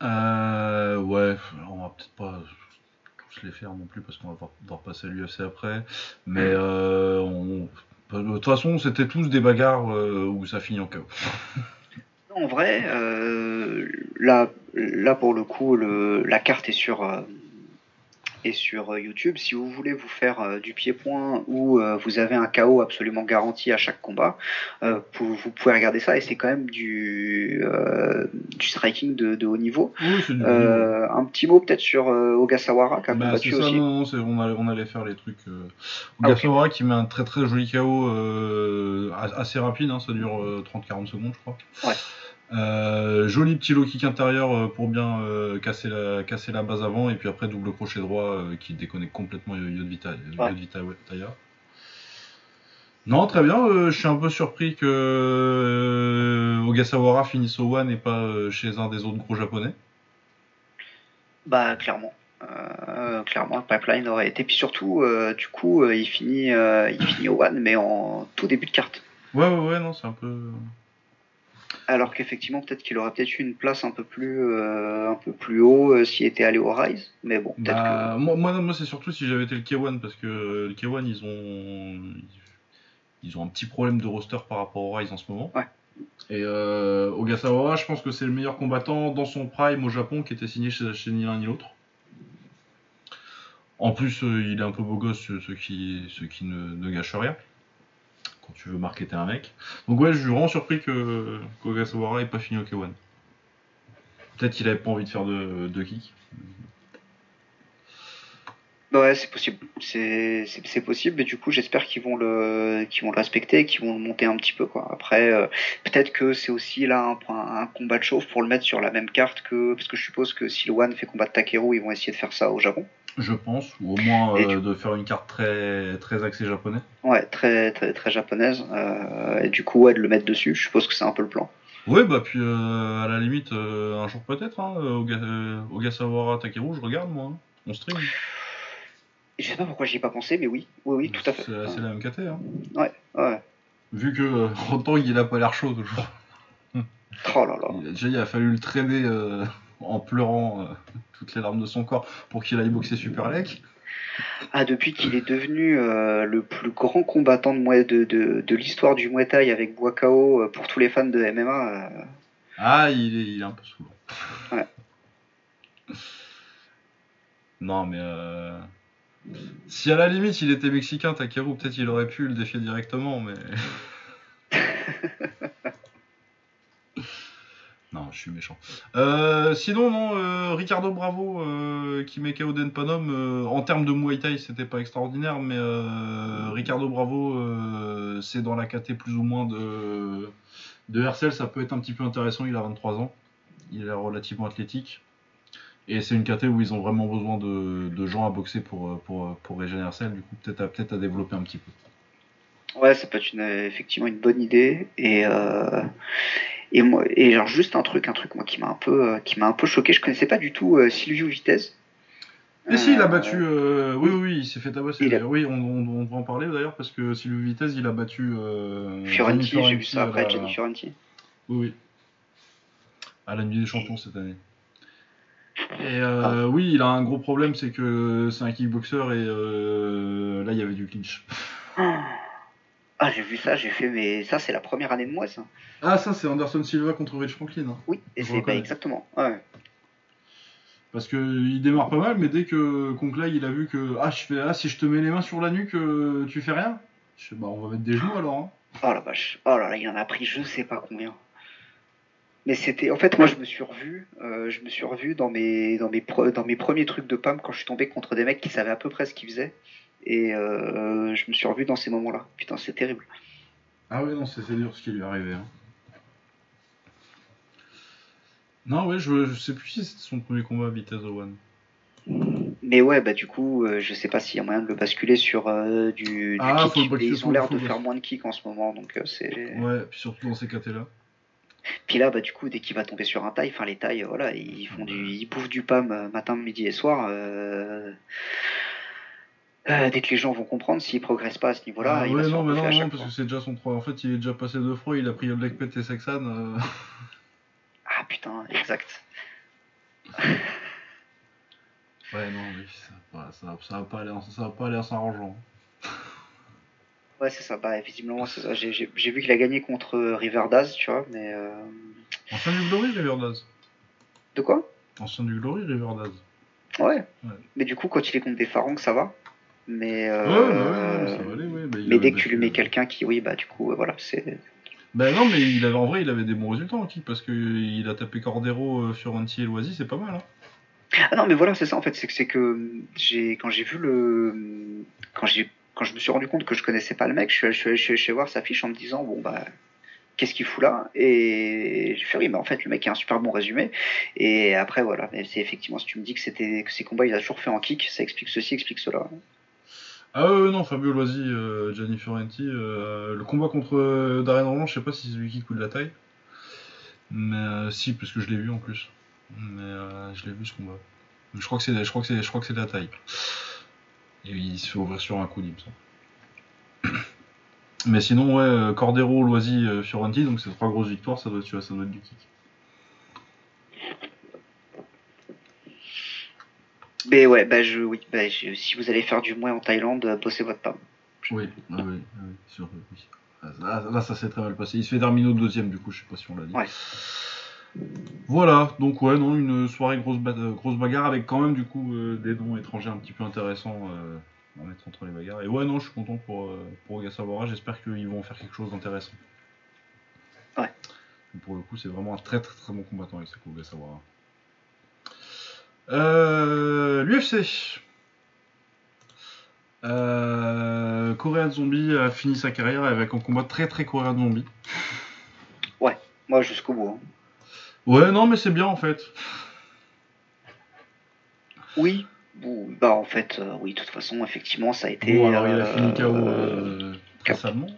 Euh, ouais, on va peut-être pas tous les faire non plus parce qu'on va devoir passer à l'UFC après. Mais euh, on... de toute façon, c'était tous des bagarres euh, où ça finit en chaos. <laughs> En vrai, euh, là, là pour le coup, le, la carte est sur, est sur euh, YouTube. Si vous voulez vous faire euh, du pied-point ou euh, vous avez un KO absolument garanti à chaque combat, vous, pouvez regarder ça et c'est quand même du, du striking de, de haut niveau. Oui, c'est du un petit mot peut-être sur Ogasawara qui a Bah, combattu ça, aussi. non, on, allait, on allait faire les trucs. Ah. Ogasawara qui met un très très joli KO assez rapide, hein, ça dure euh, 30-40 secondes, je crois. Ouais. Euh, joli petit low kick intérieur euh, pour bien euh, casser, la, casser la base avant, et puis après double crochet droit euh, qui déconnecte complètement Yo- Yodvita, Ouais. Non, très bien, je suis un peu surpris que Ogasawara finisse au One et pas chez un des autres gros japonais. Bah clairement. Clairement, le pipeline aurait été. Puis surtout, du coup, il finit, il finit au one, mais en tout début de carte. Ouais, ouais, ouais, non, c'est un peu. Alors qu'effectivement, peut-être qu'il aurait peut-être eu une place un peu plus, euh, un peu plus haut euh, s'il était allé au Rise. Mais bon, peut-être Bah, moi, moi, moi, c'est surtout si j'avais été le K1 parce que euh, le K1 ils ont ils ont un petit problème de roster par rapport au Rise en ce moment. Ouais. Et euh, Ogasawara, je pense que c'est le meilleur combattant dans son prime au Japon qui était signé chez, chez ni l'un ni l'autre. En plus, il est un peu beau gosse, ce ce qui, ce qui ne, ne gâche rien. Quand tu veux marketer un mec. Donc ouais, je suis vraiment surpris que qu'Ogasawara ait pas fini au K1. Peut-être qu'il avait pas envie de faire de, de kick. ouais, c'est possible. C'est, possible. Et du coup, j'espère qu'ils vont le, qu'ils vont respecter, qu'ils vont le monter un petit peu quoi. Après, euh, peut-être que c'est aussi là un combat de chauffe pour le mettre sur la même carte que, parce que je suppose que si le one fait combattre Takeru, ils vont essayer de faire ça au Japon. Je pense, ou au moins euh, de faire une carte très, très axée japonais. Ouais, très très très japonaise. Euh, et du coup, ouais, de le mettre dessus, je suppose que c'est un peu le plan. Ouais, bah puis euh, à la limite, un jour peut-être, hein, Oga- Ogasawara Takeru, je regarde moi, hein. on stream. Je sais pas pourquoi j'y ai pas pensé, mais oui, oui, oui, tout à fait. C'est la même KT, hein. Ouais, ouais. Vu que <laughs> autant il a pas l'air chaud toujours. Oh là là. Il a- déjà il a fallu le traîner en pleurant euh, toutes les larmes de son corps pour qu'il aille boxer Super Lek. Ah, depuis qu'il est devenu euh, le plus grand combattant de, Muay- de, de, de l'histoire du Muay Thai avec Boakao euh, pour tous les fans de MMA. euh, Ah, il est, il est un peu saoulant. Ouais. Non, mais euh, si à la limite il était mexicain, Takeru, peut-être il aurait pu le défier directement, mais. <laughs> non, je suis méchant. Euh, sinon, non, euh, Ricardo Bravo euh, qui met KO Den Panom, en termes de Muay Thai, c'était pas extraordinaire, mais Ricardo Bravo, c'est dans la KT plus ou moins de, de ça peut être un petit peu intéressant, il a 23 ans, il est relativement athlétique. Et c'est une KT où ils ont vraiment besoin de, gens à boxer pour, pour, pour régénérer du coup peut-être à, peut à développer un petit peu. Ouais, ça peut être une, effectivement une bonne idée. Et, et, moi, et genre juste un truc, un truc moi qui m'a un peu, euh, qui m'a un peu choqué. Je connaissais pas du tout euh, Silvio Vitesse. Mais si, il a Euh, battu. euh, oui, oui, oui, il s'est fait tabasser. a-. Oui, on, on, on va en parler d'ailleurs parce que Sylvie Vitesse, il a battu. Euh, Fiorenti, j'ai vu ça après, la- Jenny Fiorenti. Oui, oui. À la nuit des champions cette année. Et euh, oui, il a un gros problème, c'est que c'est un kickboxer et là il y avait du clinch. Ah, j'ai vu ça, j'ai fait, mais ça, c'est la première année de moi, ça. Ah, ça c'est Anderson Silva contre Rich Franklin. hein. Oui, et c'est bah, exactement. Ouais. Parce que il démarre pas mal, mais dès que Conclay il a vu que ah je fais ah si je te mets les mains sur la nuque, euh, tu fais rien? Je fais bah on va mettre des genoux alors. hein. Oh la vache. Oh là là, il en a pris je sais pas combien. Mais c'était, en fait, moi, je me suis revu, euh, je me suis revu dans mes, dans mes, pre- dans mes premiers trucs de PAM quand je suis tombé contre des mecs qui savaient à peu près ce qu'ils faisaient. Et euh, je me suis revu dans ces moments-là. Putain, c'est terrible. Ah ouais, non, c'est dur ce qui lui est arrivé. hein. Non, ouais, je, je sais plus si c'était son premier combat à Vitesse One. Mais ouais, bah du coup, euh, je sais pas s'il y a moyen de le basculer sur euh, du, du Ah, kick. ils ont l'air de faire moins de kick en ce moment, donc c'est. Ouais, puis surtout dans ces KT-là. Puis là, bah du coup, dès qu'il va tomber sur un taille, enfin les tailles, voilà, ils font du, ils bouffent du PAM matin, midi et soir. euh, euh, dès que les gens vont comprendre, s'ils progressent pas à ce niveau-là, Ah il va ouais, se non, mais non, à non, parce fois. que c'est déjà son 3. En fait, il est déjà passé deux fois, il a pris Black Pet et Saxon. euh. <laughs> Ah putain, exact. <laughs> Ouais, non, oui, ça va pas, ça, va- ça va pas aller, en- ça va pas aller en s'arrangeant. <laughs> Ouais, c'est ça. Bah, visiblement, c'est ça. J'ai j'ai- j'ai vu qu'il a gagné contre Riverdaz, tu vois, mais. euh, Ancien du Glory, Riverdaz. De quoi? Ancien du Glory, Riverdaz. Ouais. Ouais. Mais du coup, quand il est contre des pharangues, ça va? Mais. euh, Ouais, bah ouais, ouais, ça va aller, ouais. bah, il Mais dès que tu lui mets quelqu'un qui, oui, bah du coup, euh, voilà, c'est. Bah non, mais il avait, en vrai, il avait des bons résultats en kick parce qu'il a tapé Cordero, euh, Fioranti et Loisy, c'est pas mal. Hein. Ah non, mais voilà, c'est ça en fait, c'est que c'est que j'ai quand j'ai vu le quand j'ai quand je me suis rendu compte que je connaissais pas le mec, je suis allé, je suis allé- je suis allé voir sa fiche en me disant bon bah qu'est-ce qu'il fout là? Et j'ai fait oui, mais en fait le mec a un super bon résumé. Et après voilà, mais c'est effectivement si tu me dis que c'était que ces combats il a toujours fait en kick, ça explique ceci, explique cela. Ah non, Fabio Loisy, euh, Gianni Fiorenti, euh, le combat contre euh, Darren Roland, je sais pas si c'est lui qui de la taille. Mais euh, si, parce que je l'ai vu en plus. Mais je l'ai vu ce combat. Je crois que c'est, je crois que c'est, je crois que c'est la taille. Et il se fait ouvrir sur un coup, il. <coughs> Mais sinon, ouais, Cordero, Loisy, Fiorenti, donc c'est trois grosses victoires, ça doit ça doit être du kick. Mais ouais, bah je oui, bah, je- si vous allez faire du moins en Thaïlande, euh, bossez votre pomme. Oui, oui, oui, sûr, oui. Ah, Là, là, ça s'est très mal passé. Il se fait terminer au deuxième, du coup, je sais pas si on l'a dit. Ouais. Voilà, donc ouais, non, une soirée grosse, ba- euh, grosse bagarre avec quand même, du coup, euh, des noms étrangers un petit peu intéressants euh, à mettre entre les bagarres. Et ouais, non, je suis content pour, euh, pour Ogasawara. J'espère qu'ils vont faire quelque chose d'intéressant. Ouais. Pour le coup, c'est vraiment un très très très bon combattant, Isako Ogasawara. Euh, L'UFC. Euh, Korean Zombie a fini sa carrière avec un combat très très Korean Zombie. Moi jusqu'au bout. hein. Ouais, non, mais c'est bien en fait. Oui. Bah en fait, euh, oui, de toute façon, effectivement, ça a été. Bon, alors il a euh, fini KO euh, salement.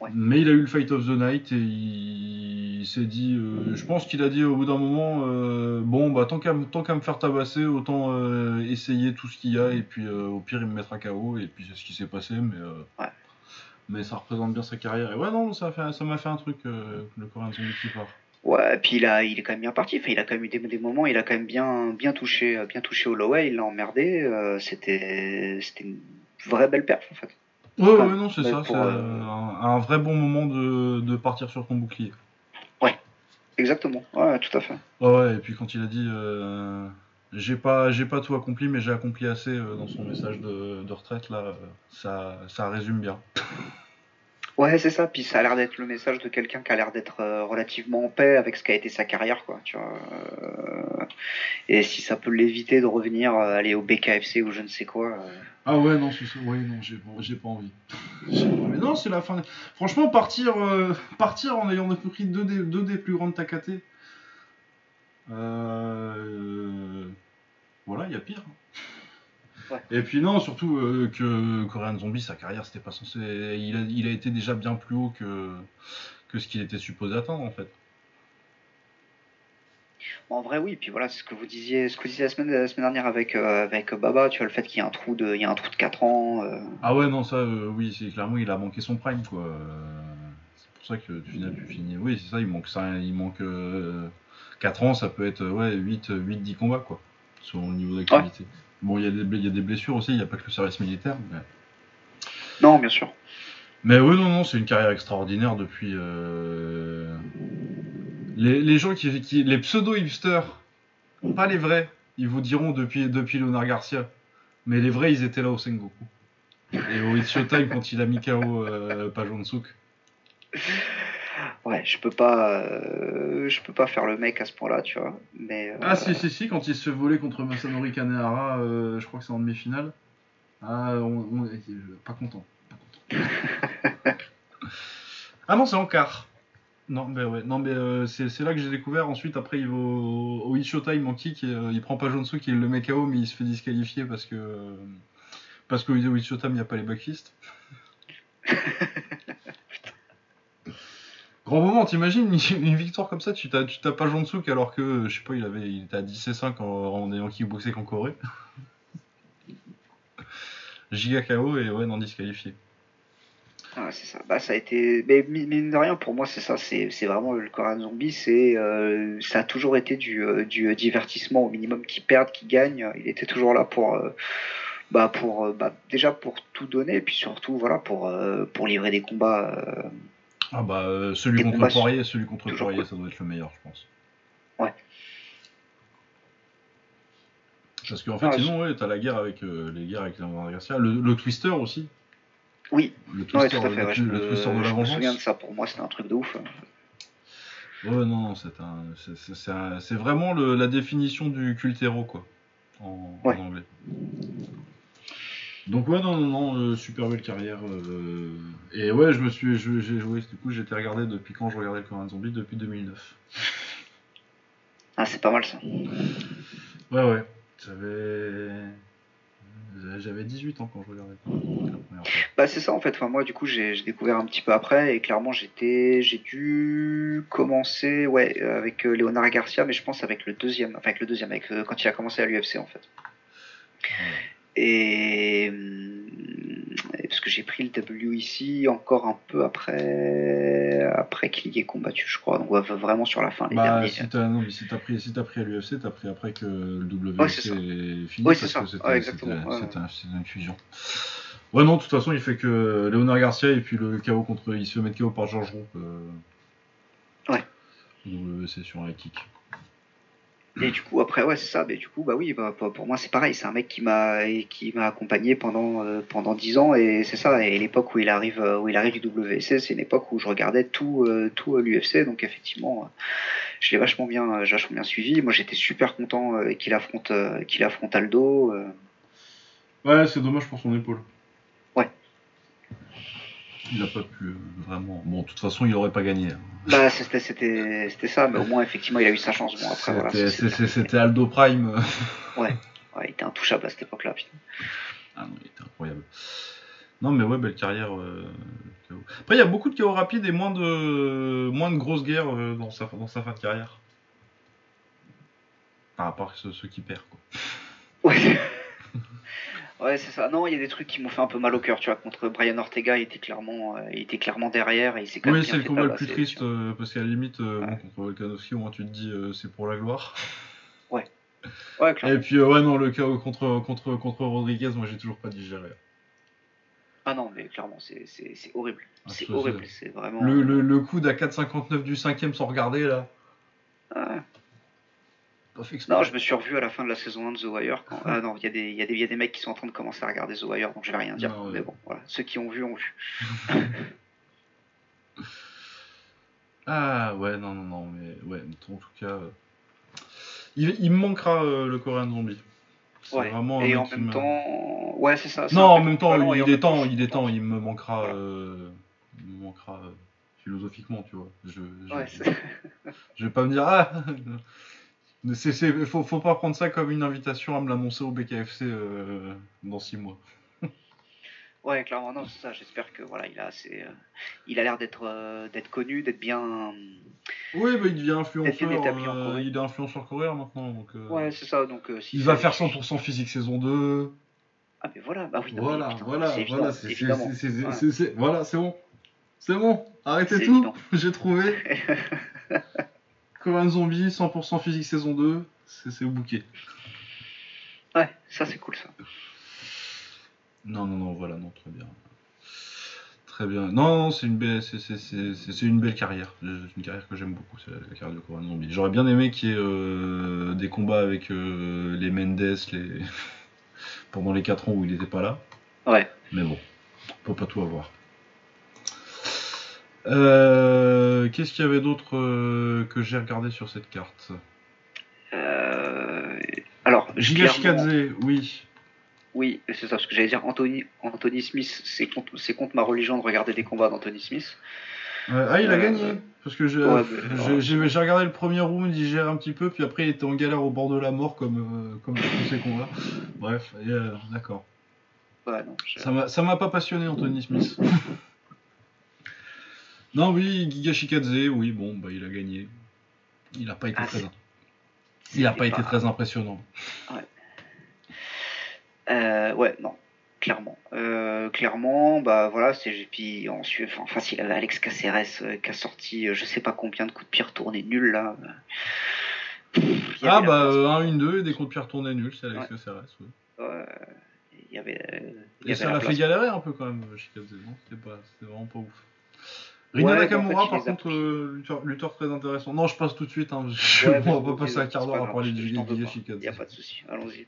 Ouais. Mais il a eu le Fight of the Night et il, s'est dit, euh, je pense qu'il a dit au bout d'un moment, euh, bon bah tant qu'à me- tant qu'à me faire tabasser, autant euh, essayer tout ce qu'il y a et puis au pire il me mettra KO et puis c'est ce qui s'est passé, mais euh, Ouais. mais ça représente bien sa carrière. Et ouais non, ça a fait- ça m'a fait un truc le Zombie qui part. Ouais, puis il a, il est quand même bien parti. Enfin, il a quand même eu des, des moments, il a quand même bien, bien touché, bien touché au low way. Il l'a emmerdé. c'était, c'était une vraie belle perf en fait. Ouais, ouais, non, c'est ça, pour, c'est euh, un, un vrai bon moment de, de partir sur ton bouclier. Exactement. Ouais, tout à fait. Ouais, ouais, et puis quand il a dit euh, j'ai pas j'ai pas tout accompli mais j'ai accompli assez euh, dans son message de, de retraite là, ça, ça résume bien. Ouais, c'est ça. Puis ça a l'air d'être le message de quelqu'un qui a l'air d'être euh, relativement en paix avec ce qu'a été sa carrière, quoi. Euh, et si ça peut l'éviter de revenir euh, aller au BKFC ou je ne sais quoi. Ah ouais non c'est ça, ouais non j'ai pas, envie. <laughs> Envie. Non c'est la fin. Franchement partir en ayant pris deux des, deux des plus grandes Takate. Euh, voilà il y a pire. Ouais. Et puis non, surtout euh, que Korean Zombie, sa carrière, c'était pas censé. Il a, il a été déjà bien plus haut que, que ce qu'il était supposé atteindre en fait. En vrai, oui. Puis voilà, c'est ce que vous disiez, ce que vous disiez la semaine, la semaine dernière avec euh, avec Baba. Tu vois le fait qu'il y a un trou de, il y a un trou de 4 ans. euh, Ah ouais, non, ça, euh, oui, c'est clairement, il a manqué son prime quoi. C'est pour ça que tu finis, tu finis. Oui, c'est ça, il manque, ça, il manque 4 ans, ça peut être ouais, 8, 8, 10 combats quoi, selon le niveau d'activité. Bon, il y, y a des blessures aussi, il n'y a pas que le service militaire. Mais... Non, bien sûr. Mais oui, non, non, c'est une carrière extraordinaire depuis. euh, Les, les gens qui, qui- Les pseudo-hipsters, pas les vrais, ils vous diront depuis, depuis Leonard Garcia. Mais les vrais, ils étaient là au Sengoku. Et au It's Showtime quand il a mis KO euh. Ouais, je peux pas, euh, je peux pas faire le mec à ce point-là, tu vois. Mais euh, Ah, si, si, si, quand il se voler contre Masanori Kanehara, euh, je crois que c'est en demi-finale. Ah, on, on- euh, pas content. Pas content. <laughs> ah non, c'est en quart. Non, mais ouais, non, mais c'est c'est là que j'ai découvert. Ensuite, après, il va au, au Showtime en kick et il prend pas Jonsu qui le met KO, mais il se fait disqualifier parce que. parce qu'au It's Showtime, il n'y a pas les backfists. <laughs> Grand moment, t'imagines <laughs> une, victoire comme ça, tu t'as tu tapes pas Jonsuk alors que, euh, je sais pas, il, avait, il était à 10 et 5 en, en ayant kickboxé qu'en Corée. <laughs> Giga KO et ouais, non disqualifié. Ah, c'est ça. Bah, ça a été. Mais mine de rien, pour moi, c'est ça. C'est c'est vraiment le Korean Zombie. C'est euh, ça a toujours été du, euh, du divertissement au minimum qui perdent, qui gagnent. Il était toujours là pour. euh, bah pour euh, bah, déjà pour tout donner et puis surtout voilà pour euh, pour livrer des combats euh, Ah bah euh, celui contre combats Poirier, celui contre Poirier, cool. ça doit être le meilleur, je pense. Ouais. Parce qu'en fait, Ah, sinon, ouais, t'as la guerre avec euh, les guerres avec Leonardo Garcia, le, le Twister aussi. oui Le ouais, Twister, tout à fait le, ouais, je, le me- Twister de la je me vengeance. souviens de ça pour moi c'était un truc de ouf Ouais, non, non, c'est un, c'est- c'est- vraiment la définition du culte héros, quoi, en, en anglais. Donc ouais, non, non, non, euh, super belle carrière. euh, et ouais, je me suis, je- j'ai joué, du coup, j'étais regardé depuis quand je regardais le Coran Zombie depuis 2009. ah c'est pas mal ça Ouais, ouais, j'avais, j'avais 18 ans quand je regardais la première fois. bah c'est ça en fait enfin moi du coup j'ai j'ai découvert un petit peu après et clairement j'étais j'ai dû commencer ouais euh, avec euh, Leonard Garcia mais je pense avec le deuxième enfin avec le deuxième avec euh, quand il a commencé à l'UFC en fait et, hum, et parce que j'ai pris le WEC encore un peu après après qu'il y ait combattu je crois donc ouais, vraiment sur la fin les Bah, derniers si t'as, non, mais si t'as pris, si t'as pris à l'UFC, t'as pris après que le WC Ouais, est fini Ouais, parce c'est ça. que c'était, Ouais, une fusion. Ouais, non, de toute façon, il fait que Léonard Garcia et puis le KO contre, il se fait mettre KO par Georges Roux. euh, Ouais. WC sur un kick. Et du coup, après, ouais, c'est ça. Mais du coup, bah oui, bah, pour moi, c'est pareil. C'est un mec qui m'a qui m'a accompagné pendant euh, pendant dix ans, et c'est ça. Et l'époque où il arrive euh, où il arrive du WC, c'est une époque où je regardais tout euh, tout l'UFC. Donc effectivement, euh, je l'ai vachement bien euh, vachement bien suivi. Moi, j'étais super content euh, qu'il affronte euh, qu'il affronte Aldo. euh. Ouais, c'est dommage pour son épaule. Ouais. Il a pas pu euh, vraiment. Bon, de toute façon, il aurait pas gagné. hein. Bah c'était c'était c'était ça. Mais au moins, effectivement, il a eu sa chance. Bon après. C'était- Aldo Prime. Ouais, il était intouchable à cette époque-là. putain. Ah non, il était incroyable. Non, mais ouais, belle carrière. euh. Après, il y a beaucoup de KO rapides et moins de, moins de grosses guerres euh, dans, sa, dans sa fin de carrière. Par rapport à ceux, ceux qui perdent, quoi. Ouais. <laughs> Ouais, c'est ça. Non, il y a des trucs qui m'ont fait un peu mal au cœur, tu vois. Contre Brian Ortega, il était clairement, euh, il était clairement derrière et il s'est quand Oui, c'est le combat le plus triste euh, parce qu'à la limite, euh, Ouais. bon, contre Volkanovski, au moins tu te dis c'est pour la gloire. <laughs> Ouais, clairement. Et puis, ouais, non, le KO contre, contre, contre Rodriguez, moi j'ai toujours pas digéré. Ah non, mais clairement, c'est c'est- c'est horrible. Ah, c'est horrible. vraiment. Le, le, le coup d'à 4,59 du cinquième sans regarder là. Ah. Non, je me suis revu à la fin de la saison 1 de The Wire. Quand... Ah non, il y, a des- il y, y a des mecs qui sont en train de commencer à regarder The Wire, donc je vais rien dire. Non, ouais. Mais bon, voilà. Ceux qui ont vu, ont vu. <laughs> Ah ouais, non, non, non, mais ouais, en tout cas, euh, il, il me manquera euh, le Korean Zombie. C'est Ouais. vraiment Et en même temps. Ouais, c'est ça. Non, en même temps, il est temps, il est temps, il me manquera, Voilà. euh, il me manquera philosophiquement, tu vois. Je, je, Ouais, je vais pas me dire ah, <laughs> c'est, c'est, faut, faut pas prendre ça comme une invitation à me l'annoncer au BKFC euh, dans six mois. <laughs> Ouais, clairement, non, c'est ça. J'espère que voilà, il a assez, euh, il a l'air d'être, euh, d'être connu, d'être bien. Oui, bah, il devient influenceur, en il est influenceur coréen maintenant, donc. Ouais, c'est ça. Donc, si il va faire 100% physique saison 2. Ah, mais voilà, bah oui. non, mais Voilà, putain, voilà, c'est voilà, c'est, voilà, bon. C'est bon, arrêtez tout, <laughs> j'ai trouvé. <laughs> Zombie, 100% physique saison 2, c'est, au bouquet. Ouais, ça c'est cool ça. Non, non, non, voilà, non, très bien. Très bien. Non, non, c'est une belle, une belle carrière. C'est une carrière que j'aime beaucoup, la carrière de Korean Zombie. J'aurais bien aimé qu'il y ait euh, des combats avec euh, les Mendes, les... <laughs> pendant les 4 ans où il n'était pas là. Ouais. Mais bon, on peut pas tout avoir. Euh, Qu'est-ce qu'il y avait d'autre euh, que j'ai regardé sur cette carte? Euh, Alors, Giga clairement- Shikadze, oui. Oui, c'est ça, ce que j'allais dire. Anthony, Anthony Smith, c'est contre, ma religion de regarder des combats d'Anthony Smith. Euh, ah, il a gagné Parce que j'ai ouais, regardé le premier round, il gère un petit peu, puis après il était en galère au bord de la mort comme, comme tous ces combats. Bref, d'accord. Ouais, Ça m'a pas passionné, Anthony Smith. Non, oui, Giga Shikadze, oui, bon, bah il a gagné. Il a pas été Ah, très. Il a pas été très impressionnant. Euh, ouais, non. clairement. Euh, clairement, bah voilà, c'est puis ensuite, enfin, Alex Caceres euh, qui a sorti, euh, je sais pas combien de coups de pied retournés nuls là. Pff, ah bah 1, 1, 2 et des coups de pied retournés nuls, c'est Alex ouais. Caceres. Ouais. ouais. Il y avait. Il y et ça l'a fait galérer un peu quand même, Shikadze, non? C'était vraiment pas ouf. Rina ouais, Nakamura, en fait, par contre, euh, lutteur, lutteur, très intéressant. Non, je passe tout de suite. Hein, je, ouais, on va pas passer un quart d'heure à parler du. Il n'y a pas de souci, allons-y.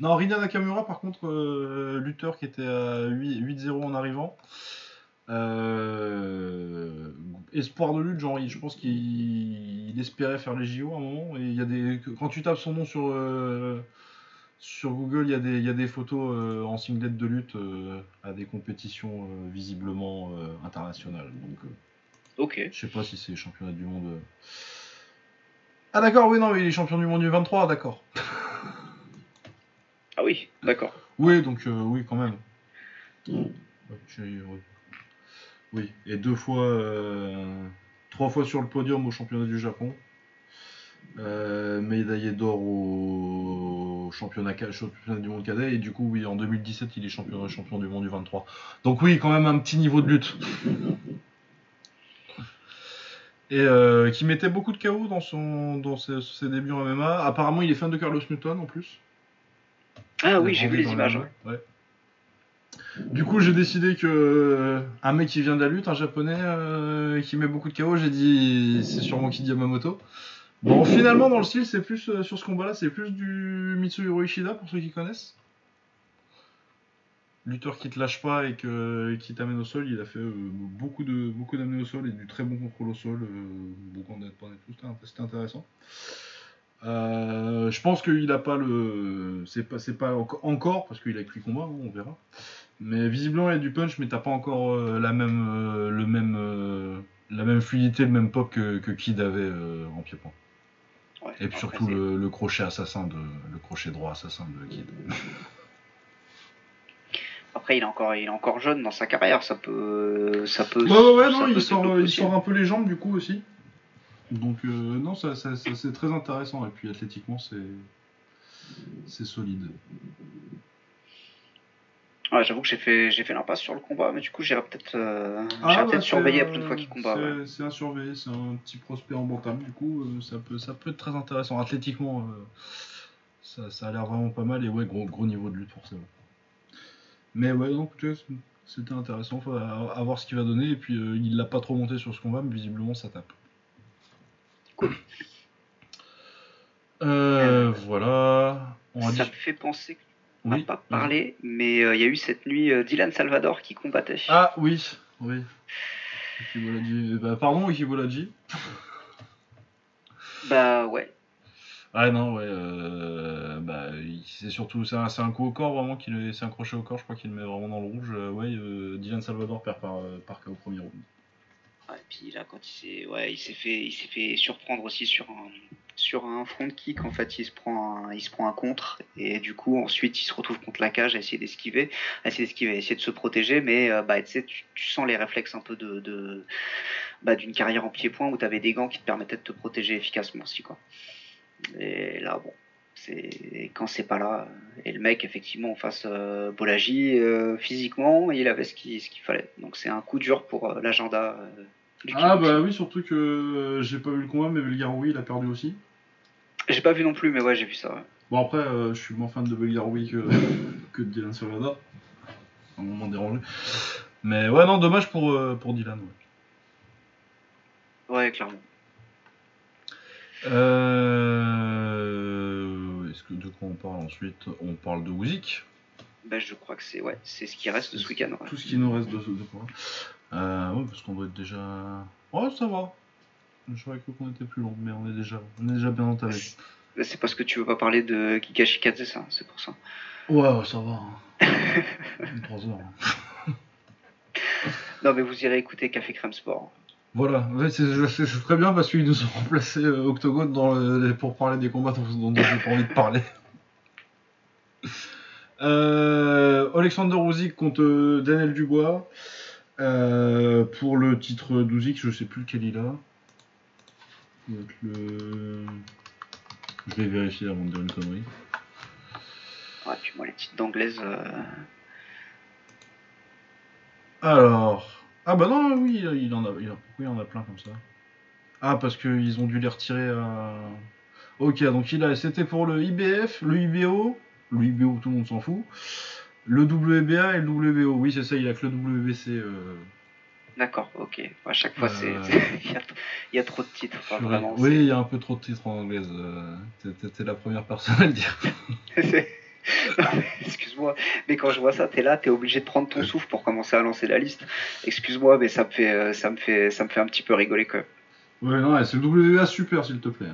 Non, Rina Nakamura, par contre, euh, lutteur qui était à 8-0 en arrivant. Euh, espoir de lutte, genre, je pense qu'il espérait faire les JO à un moment. Et il y a des, quand tu tapes son nom sur, sur Google, il y, a des, il y a des photos euh, en singlet de lutte euh, à des compétitions euh, visiblement internationales. Donc, ok. Je sais pas si c'est championnat du monde. Ah d'accord, oui, non, il est champion du monde du 23, d'accord. Ah oui, d'accord. Oui, donc oui, quand même. Oui. oui. et deux fois, trois fois sur le podium au championnat du Japon. Euh, médaillé d'or au championnat, championnat, du monde cadet et du coup oui en 2017 il est champion, champion du monde du 23 donc oui quand même un petit niveau de lutte et euh, qui mettait beaucoup de chaos dans, son, dans ses, ses, débuts en MMA apparemment il est fan de Carlos Newton en plus ah oui, j'ai vu les images. Ouais. Du coup, j'ai décidé que euh, un mec qui vient de la lutte, un japonais euh, qui met beaucoup de KO, j'ai dit c'est sûrement Kid Yamamoto. Bon, finalement, dans le style, c'est plus euh, sur ce combat-là, c'est plus du Mitsuhiro Ishida pour ceux qui connaissent. Lutteur qui te lâche pas et que, qui t'amène au sol, il a fait beaucoup de beaucoup d'amener au sol et du très bon contrôle au sol, beaucoup en tout, c'était intéressant. Euh, je pense qu'il n'a pas le. C'est pas, c'est pas encore, parce qu'il a pris combat, hein, on verra. Mais visiblement, il y a du punch, mais t'as pas encore euh, la même, euh, le même, euh, la même fluidité, le même pop que, que Kid avait euh, en pied-point. Ouais, Et puis surtout le, le, crochet assassin de, le crochet droit assassin de Kid. <laughs> Après, il est encore, il est encore jeune dans sa carrière, ça peut, ça peut. Ouais, ouais, ouais non, il sort, il sort un peu les jambes du coup aussi. Donc euh, non, ça, ça, ça, c'est très intéressant et puis athlétiquement c'est c'est solide. Ouais, j'avoue que j'ai fait j'ai fait l'impasse sur le combat, mais du coup j'irai peut-être euh, ah, peut-être bah, surveiller la prochaine fois qu'il combat. C'est, ouais. à surveiller, c'est un petit prospect en bantam, du coup euh, ça peut ça peut être très intéressant athlétiquement. Euh, ça, ça, a l'air vraiment pas mal et ouais gros gros niveau de lutte forcément. Mais ouais donc c'était intéressant, faut à, à, voir ce qu'il va donner et puis il l'a pas trop monté sur ce combat, mais visiblement ça tape. Cool. Euh, euh, voilà. On ça dit... me fait penser qu'on n'a oui, pas parlé, oui. mais il euh, y a eu cette nuit euh, Dylan Salvador qui combattait. Ah oui, oui. Bah, pardon, Ikibolaji. <laughs> bah ouais. Ah non, ouais. Euh, bah, c'est surtout c'est un, un, coup au corps vraiment qu'il c'est un crochet au corps, je crois qu'il le met vraiment dans le rouge. ouais, Dylan Salvador perd par, par au premier round. Ouais, puis là, quand il s'est, ouais, fait, fait surprendre aussi sur un, sur un front kick. En fait, il se prend, un, il se prend un contre et du coup, ensuite, il se retrouve contre la cage à essayer d'esquiver, à essayer d'esquiver, essayer de se protéger. Mais euh, bah, tu tu, sens les réflexes un peu de, bah, d'une carrière en pied-point où tu avais des gants qui te permettaient de te protéger efficacement aussi, quoi. Et là, bon, c'est quand c'est pas là et le mec effectivement en face euh, Bolagi euh, physiquement il avait ce qu'il ce fallait donc c'est un coup dur pour euh, l'agenda ah bah oui surtout que euh, j'ai pas vu le combat mais Belgaroui il a perdu aussi. J'ai pas vu non plus mais ouais j'ai vu ça ouais. bon après je suis moins fan de Belgaroui que, <laughs> que de Dylan Salvador. Un moment dérangé mais ouais non dommage pour, pour Dylan ouais, ouais clairement. Euh est-ce que de quoi on parle ensuite? On parle de Wuzik ben, Je crois que c'est ouais, c'est ce qui reste de ce week-end. Ouais. Tout ce qui nous reste de ce quoi euh, ouais, parce qu'on doit être déjà. Ouais, ça va. J'aurais cru qu'on était plus long, mais on est déjà, on est déjà bien entamé. C'est parce que tu veux pas parler de Kikashi ça, c'est pour ça. Ouais, ouais ça va. Hein. <laughs> 3 heures. Hein. non, mais vous irez écouter Café Crème Sport. Voilà, ouais, c'est très bien parce qu'ils nous ont remplacé euh, Octogone dans le, pour parler des combats dont, dont j'ai pas envie de parler. Euh, Alexander contre euh, Daniel Dubois. Euh, pour le titre d'Usyk, je sais plus lequel il a. Le... Je vais vérifier avant de dire une connerie. Ouais, puis moi les titres d'anglaise. Euh... Alors. Ah bah non, oui, il en a, il, pourquoi il en a plein comme ça Ah, parce qu'ils ont dû les retirer à. Ok, donc il a, c'était pour le IBF, le IBO, le IBO tout le monde s'en fout, le WBA et le WBO. Oui, c'est ça, il a que le WBC. Euh... D'accord, ok. À chaque fois, c'est Euh. <laughs> il y, a trop de titres. enfin, vraiment, oui, il y a un peu trop de titres en anglaise. euh, t'es- la première personne à le dire. <laughs> Excuse-moi, mais quand je vois ça, t'es là, t'es obligé de prendre ton souffle pour commencer à lancer la liste. Excuse-moi, mais ça me fait, ça me fait, ça me fait un petit peu rigoler même. Ouais, non, ouais, c'est le WBA super, s'il te plaît.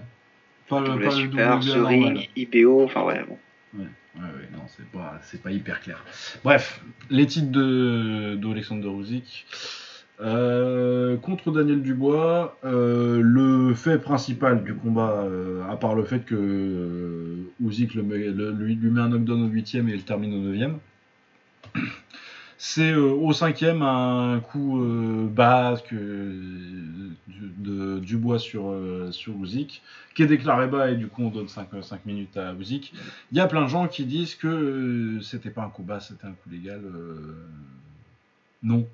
Pas le, pas le Super, The normal. Ring, IBO, enfin ouais, bon. Ouais, non, c'est pas, c'est pas hyper clair. Bref, les titres de, d'Alexander. Euh, contre Daniel Dubois, euh, le fait principal du combat, euh, à part le fait que le- lui, met un knockdown au 8 et il termine au 9 c'est euh, au cinquième un coup euh, basque euh, de Dubois sur, euh, sur Usyk, qui est déclaré bas et du coup on donne 5, minutes à Usyk. Il y a plein de gens qui disent que c'était pas un coup bas, c'était un coup légal. Non.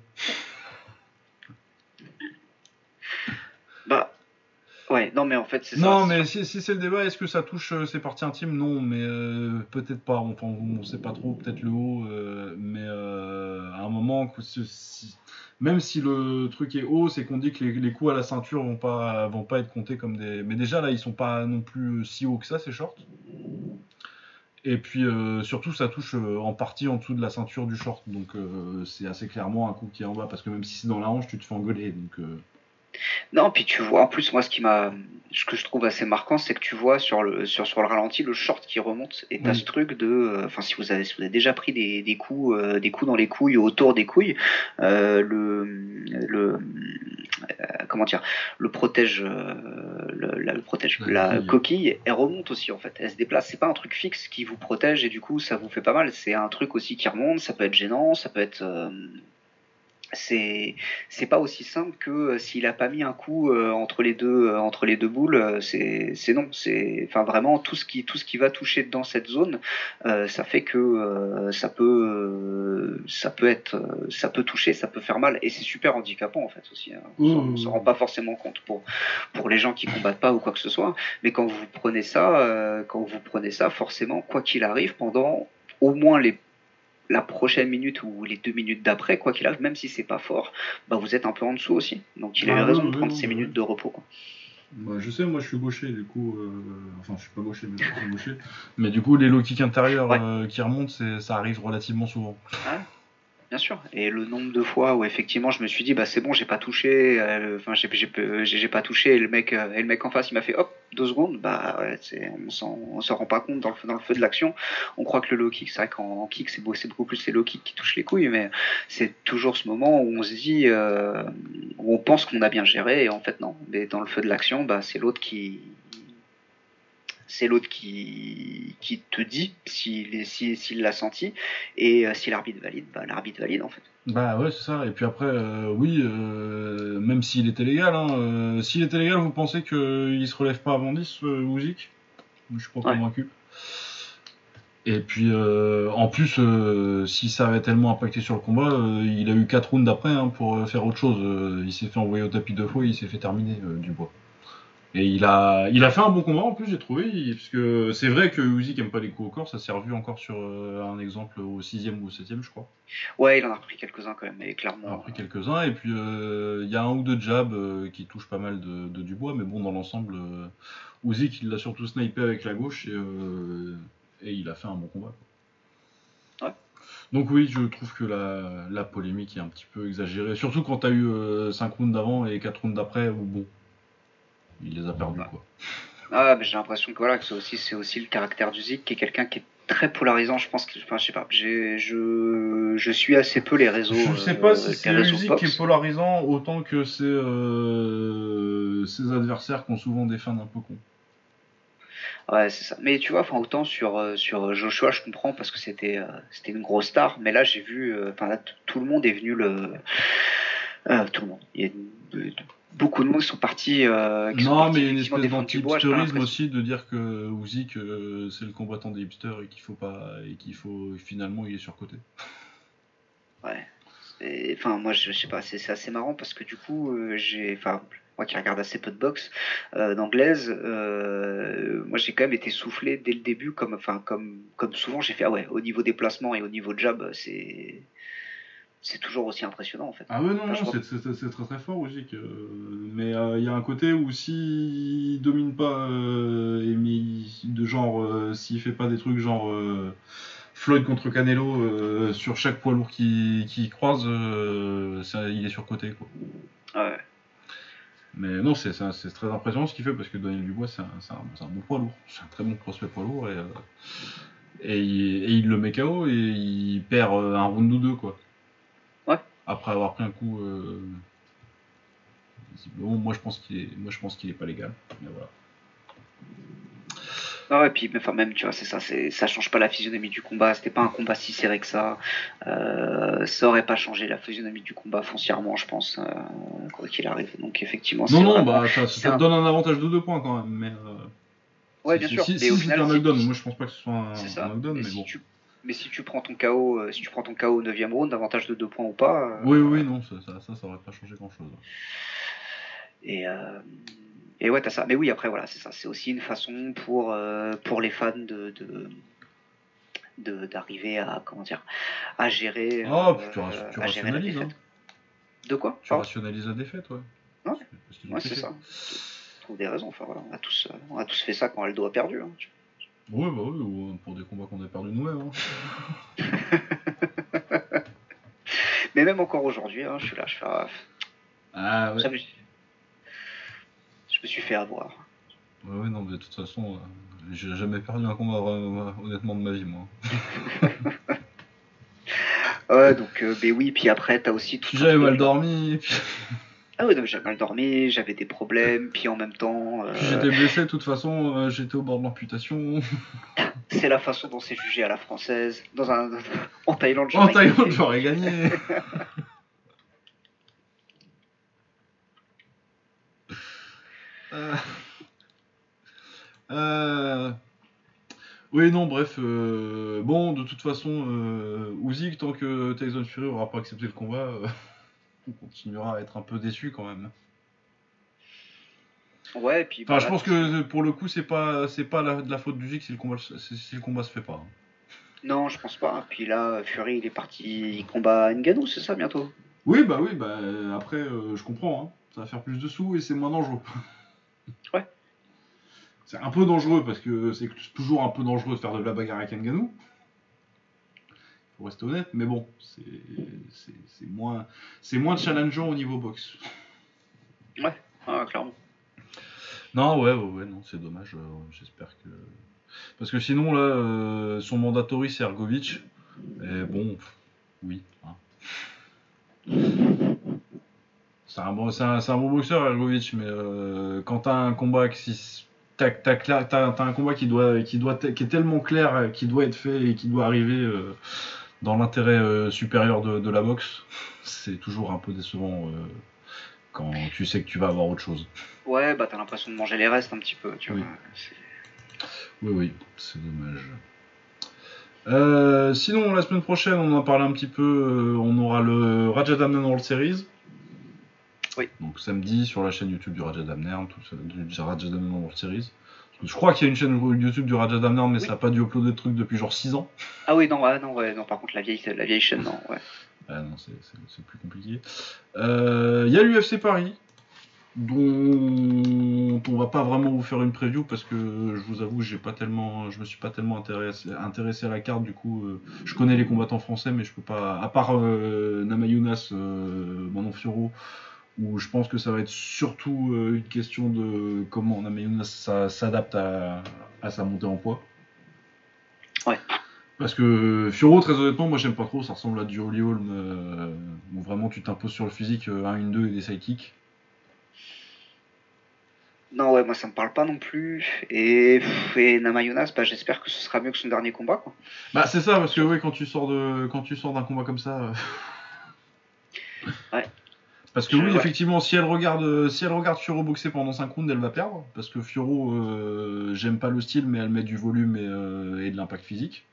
Bah, non, mais en fait, c'est ça. Non, mais si, c'est le débat, est-ce que ça touche euh, ses parties intimes? Non, mais euh, peut-être pas. Enfin, on sait pas trop, peut-être le haut. euh, mais euh, à un moment, même si le truc est haut, c'est qu'on dit que les, coups à la ceinture vont pas, vont pas être comptés comme des. Mais déjà, là, ils sont pas non plus si hauts que ça, ces shorts. Et puis surtout, ça touche en partie en dessous de la ceinture du short. Donc c'est assez clairement un coup qui est en bas. Parce que même si c'est dans la hanche, tu te fais engueuler. Donc. Non, puis tu vois, en plus, moi, ce qui m'a, ce que je trouve assez marquant, c'est que tu vois sur le, sur, sur le ralenti le short qui remonte et t'as Oui. ce truc de, euh, enfin, si vous avez, si vous avez déjà pris des, des coups, euh, des coups dans les couilles ou autour des couilles, euh, le, le, comment dire, le protège, le, la- le protège, La la, coquille. elle remonte aussi en fait, elle se déplace. C'est pas un truc fixe qui vous protège et du coup ça vous fait pas mal. C'est un truc aussi qui remonte, ça peut être gênant, ça peut être c'est c'est pas aussi simple que euh, s'il a pas mis un coup euh, entre les deux euh, entre les deux boules c'est c'est non c'est enfin vraiment tout ce qui tout ce qui va toucher dans cette zone ça fait que ça peut ça peut être ça peut toucher ça peut faire mal et c'est super handicapant en fait aussi hein. on Mmh. s'en rend pas forcément compte pour pour les gens qui combattent pas ou quoi que ce soit mais quand vous prenez ça quand vous prenez ça forcément quoi qu'il arrive pendant au moins les la prochaine minute ou les deux minutes d'après, quoi qu'il arrive, même si c'est pas fort, bah vous êtes un peu en dessous aussi. Donc il a eu Ah, raison de prendre ces minutes de repos. Quoi. Bah, je sais, moi je suis gaucher, du coup. euh, Enfin, je suis pas gaucher, mais je suis gaucher. Mais du coup, les low kicks intérieurs Ouais. euh, qui remontent, c'est- ça arrive relativement souvent. Bien sûr. Et le nombre de fois où effectivement je me suis dit bah c'est bon j'ai pas touché, euh, enfin j'ai j'ai pas touché et le mec euh, et le mec en face il m'a fait hop deux secondes bah on s'en rend pas compte dans le feu dans le feu de l'action. On croit que le low kick c'est vrai qu'en en kick c'est beau- c'est beaucoup plus les low kicks qui touchent les couilles mais c'est toujours ce moment où on se dit euh, on pense qu'on a bien géré et en fait non. Mais dans le feu de l'action bah c'est l'autre qui c'est l'autre qui, qui te dit s'il s'il s'il l'a senti et euh, si l'arbitre valide, bah, l'arbitre valide en fait. Bah ouais, c'est ça. Et puis après, euh, oui, euh, même s'il était légal, hein, s'il était légal, vous pensez qu'il se relève pas avant 10, euh, Usyk Je suis pas Ouais. convaincu. Et puis, en plus, si ça avait tellement impacté sur le combat, il a eu 4 rounds après hein, pour faire autre chose. Il s'est fait envoyer au tapis deux fois, il s'est fait terminer du bois. Et il a, il a fait un bon combat en plus, j'ai trouvé, il- parce que c'est vrai que Usyk aime pas les coups au corps, ça s'est revu encore sur euh, un exemple au 6ème ou au 7ème, je crois. Ouais, il en a repris quelques-uns quand même, mais clairement. Alors, après quelques-uns, et puis euh, il y a un ou deux jabs euh, qui touchent pas mal de, de Dubois, mais bon, dans l'ensemble, Usyk il l'a surtout snipé avec la gauche et, et il a fait un bon combat. quoi. Ouais. Donc, oui, je trouve que la, la polémique est un petit peu exagérée, surtout quand tu as eu 5 rounds d'avant et 4 rounds d'après, où bon, il les a perdus quoi. Ah, mais j'ai l'impression que voilà, que c'est aussi, c'est aussi le caractère du Zik qui est quelqu'un qui est très polarisant. Je pense que, enfin, je sais pas, je, je suis assez peu les réseaux. Je sais euh, pas si c'est Usyk Fox. qui est polarisant autant que c'est euh, ses adversaires qui ont souvent des fans un peu cons. Ouais, c'est ça. Mais tu vois, enfin, autant sur, euh, sur Joshua, je comprends parce que c'était, euh, c'était une grosse star. Mais là, j'ai vu, enfin, tout le monde est venu le, euh, tout le monde. Il y a beaucoup de qui sont partis. euh, qui sont Non, partis mais une espèce d'anti-hipsterisme aussi de dire que Usyk euh, c'est le combattant des hipsters et qu'il faut pas et qu'il faut finalement il est surcoté. Ouais. Et, Enfin, moi, je, je sais pas, c'est c'est assez marrant parce que du coup, euh, j'ai, enfin, moi qui regarde assez peu de boxe euh, d'anglaise, euh, moi j'ai quand même été soufflé dès le début, comme, enfin, comme, comme souvent, j'ai fait ah ouais, au niveau des placements et au niveau de jab, c'est, c'est toujours aussi impressionnant en fait. Ah ouais, non, Enfin, c'est très très fort aussi. que- Mais euh, il y a un côté où s'il domine pas, euh, et mais il- de genre, euh, s'il fait pas des trucs genre euh, Floyd contre Canelo euh, sur chaque poids lourd qui, qui croise, euh, ça, il est surcoté quoi. Ouais. Mais non, c'est très impressionnant ce qu'il fait parce que Daniel Dubois, c'est un, un- bon poids lourd. C'est un très bon prospect poids lourd et, euh, et, il, et il le met KO et il perd euh, un round ou deux quoi. Après avoir pris un coup. euh, Bon, moi je pense qu'il est, moi je pense qu'il est pas légal. Mais voilà. Ah ouais, puis enfin même tu vois, c'est ça, c'est ça change pas la physionomie du combat. C'était pas un combat si serré que ça. Euh, ça aurait pas changé la physionomie du combat foncièrement, je pense, euh, quoi qu'il arrive. Donc effectivement, Non non, bah ça, ça un- donne un avantage de deux points quand même. Mais euh, ouais, si- bien si- sûr. Si, mais si au final, un si- knockdown, moi je pense pas que ce soit un, knockdown, mais, mais si bon. tu mais si tu prends ton KO, euh, si tu prends ton KO au 9 round, avantage de 2 points ou pas. euh, Oui oui non, ça, ça, ça, aurait pas changé grand chose. Et, euh, et ouais, t'as ça. Mais oui, après, voilà, c'est ça. C'est aussi une façon pour, euh, pour les fans de. d'arriver à comment dire à gérer puis tu, tu à gérer la défaite. Hein. de quoi? Tu Pardon? rationalises la défaite, ouais. Ouais. Ouais c'est triché. ça je trouve des raisons enfin voilà on a tous euh, on a tous fait ça quand Aldo a perdu hein. Ouais, bah oui, ou pour des combats qu'on a perdus nous-mêmes. hein. <laughs> mais même encore aujourd'hui hein, je suis là je fais ah, Ah ouais. je me suis fait avoir Ouais, ouais, non, mais de toute façon, euh, j'ai jamais perdu un combat vraiment, honnêtement de ma vie, moi. <laughs> ouais donc euh, mais oui puis après t'as aussi tout un j'avais mal dormi, <laughs> ah donc j'avais mal dormi j'avais des problèmes puis en même temps euh, j'étais blessé, de toute façon, euh, j'étais au bord de l'amputation. <laughs> c'est la façon dont c'est jugé à la française dans un <laughs> en Thaïlande En j'aurais Thaïlande, gagné. j'aurais gagné. <laughs> Euh, euh, Oui, non, bref. Bon, de toute façon. Usyk, tant que Tyson Fury aura pas accepté le combat, on continuera à être un peu déçu quand même. ouais et puis Enfin, je pense que pour le coup, c'est pas, c'est pas la, de la faute du Zik si le combat, si, si le combat se fait pas. hein. non je pense pas puis là Fury il est parti il combat Ngannou c'est ça bientôt? Oui, bah oui, bah euh, après, euh, je comprends. hein. Ça va faire plus de sous et c'est moins dangereux. <laughs> Ouais. C'est un peu dangereux parce que c'est toujours un peu dangereux de faire de la bagarre avec Ngannou. Faut rester honnête, mais bon, c'est moins, c'est moins challengeant au niveau boxe. ah clairement Non, ouais, ouais, ouais, non, c'est dommage. euh, J'espère que. Parce que sinon, là, euh, son mandatory, c'est Ergovic. Et bon, pff, oui. hein. C'est un, bon, c'est un, c'est un bon boxeur, Ergovic, mais euh, quand t'as un combat qui. T'as un combat qui, doit, qui, doit, qui est tellement clair, qui doit être fait et qui doit arriver euh, dans l'intérêt euh, supérieur de, de la boxe, c'est toujours un peu décevant euh, quand tu sais que tu vas avoir autre chose. Ouais, bah t'as l'impression de manger les restes un petit peu, tu Oui. vois. Oui, oui, c'est dommage. Euh, sinon, la semaine prochaine, on en parle un petit peu. on aura le Rajadamnern World Series. Oui. Donc samedi sur la chaîne YouTube du Rajadamnern, tout ça, du Rajadamnern World Series. Je crois qu'il y a une chaîne YouTube du Rajadamnern, mais Oui. ça n'a pas dû uploader de trucs depuis genre 6 ans. Ah oui, non, ouais, non, ouais, non, par contre, la vieille, la vieille chaîne, non, ouais. Ah non, c'est plus compliqué. Euh, Il y a l'UFC Paris, dont on va pas vraiment vous faire une preview parce que je vous avoue, j'ai pas tellement, je me suis pas tellement intéressé, intéressé à la carte. Du coup, euh, je connais les combattants français, mais je peux pas, à part euh, Namayunas, euh, Manon Fioro, où je pense que ça va être surtout euh, une question de comment Namayunas ça- s'adapte à, à sa montée en poids. Ouais. Parce que Fioro, très honnêtement, moi j'aime pas trop, ça ressemble à du Holly Holm, euh, où vraiment tu t'imposes sur le physique, euh, 1, 1, 2 et des sidekicks. Non, ouais, moi, ça me parle pas non plus. Et, et Namajunas, bah, j'espère que ce sera mieux que son dernier combat, quoi. Bah c'est ça, parce que oui, quand tu sors de, quand tu sors d'un combat comme ça. euh, Ouais. Parce que oui, ouais. effectivement, si elle regarde, euh, si elle regarde Fioro boxer pendant 5 rounds, elle va perdre. Parce que Fioro, euh, j'aime pas le style, mais elle met du volume et, euh, et de l'impact physique.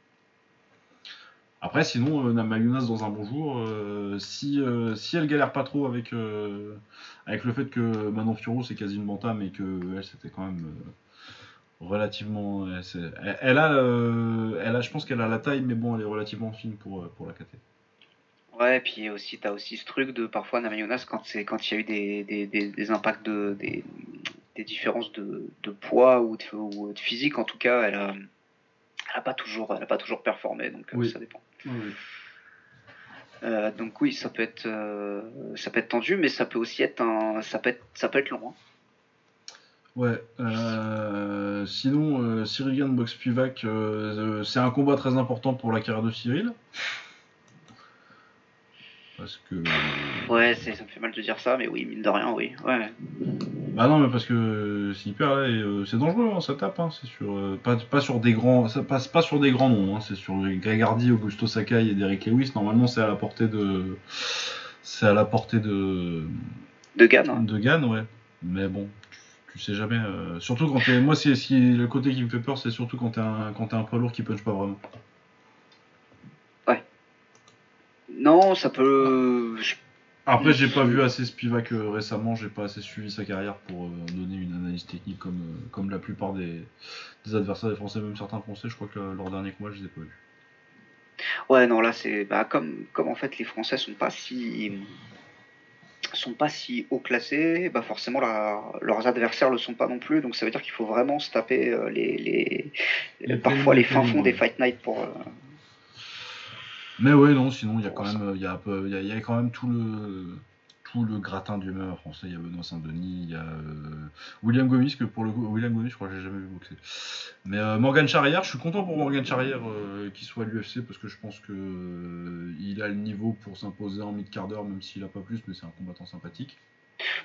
Après, sinon, euh, Namajunas dans un bon jour, si, si elle galère pas trop avec, avec le fait que Manon Fiorot c'est quasi une bantam et que elle c'était quand même relativement. Elle, a, elle a, je pense qu'elle a la taille, mais bon, elle est relativement fine pour, pour la KT. Ouais, et puis aussi, t'as aussi ce truc de parfois Namajunas quand c'est quand il y a eu des, des, des, des impacts de des, des différences de, de poids ou de, ou de physique en tout cas, elle a, elle a pas toujours elle a pas toujours performé donc euh, Oui. ça dépend. Euh, donc oui, ça peut être euh, ça peut être tendu, mais ça peut aussi être un ça peut être ça peut être long. hein. Ouais. euh, sinon, Cyril Gann euh, euh, c'est un combat très important pour la carrière de Cyril. Parce que. Ouais, c'est ça me fait mal de dire ça, mais oui, mine de rien, oui. Ouais. Bah non, mais parce que c'est hyper. là, et, euh, c'est dangereux, hein, ça tape. Hein, c'est sur, euh, pas, pas sur des grands. Ça passe pas sur des grands noms. Hein, c'est sur Greg Hardy, Augusto Sakai et Derek Lewis. Normalement, c'est à la portée de. C'est à la portée de. De Gann. hein. De Gann, ouais. Mais bon, tu, tu sais jamais. euh, surtout quand t'es. Moi, c'est le côté qui me fait peur, c'est surtout quand t'es un, quand t'es un poids lourd qui punch pas vraiment. Non, ça peut. je- Après, j'ai pas vu assez Spivak euh, récemment, j'ai pas assez suivi sa carrière pour euh, donner une analyse technique comme, euh, comme la plupart des, des adversaires des Français, même certains Français. Je crois que leur dernier combat, je les ai pas vus. Ouais, non, là, c'est bah, comme, comme en fait les Français sont pas si sont pas si haut classés, bah forcément la- leurs adversaires le sont pas non plus, donc ça veut dire qu'il faut vraiment se taper euh, les, les, Les parfois les fins fonds ouais. des Fight Night pour. Mais ouais, non, sinon, il y a quand ça- même, il y a peu- il y a, il y a quand même tout le, tout le gratin du MMA français. Il y a Benoît Saint-Denis, il y a euh, William Gomis, que pour le coup, William Gomis, je crois que j'ai jamais vu boxer. Mais euh, Morgan Charrière, je suis content pour Morgan Charrière euh, qu'il soit à l'UFC parce que je pense que euh, il a le niveau pour s'imposer en mid-quart d'heure, même s'il a pas plus, mais c'est un combattant sympathique.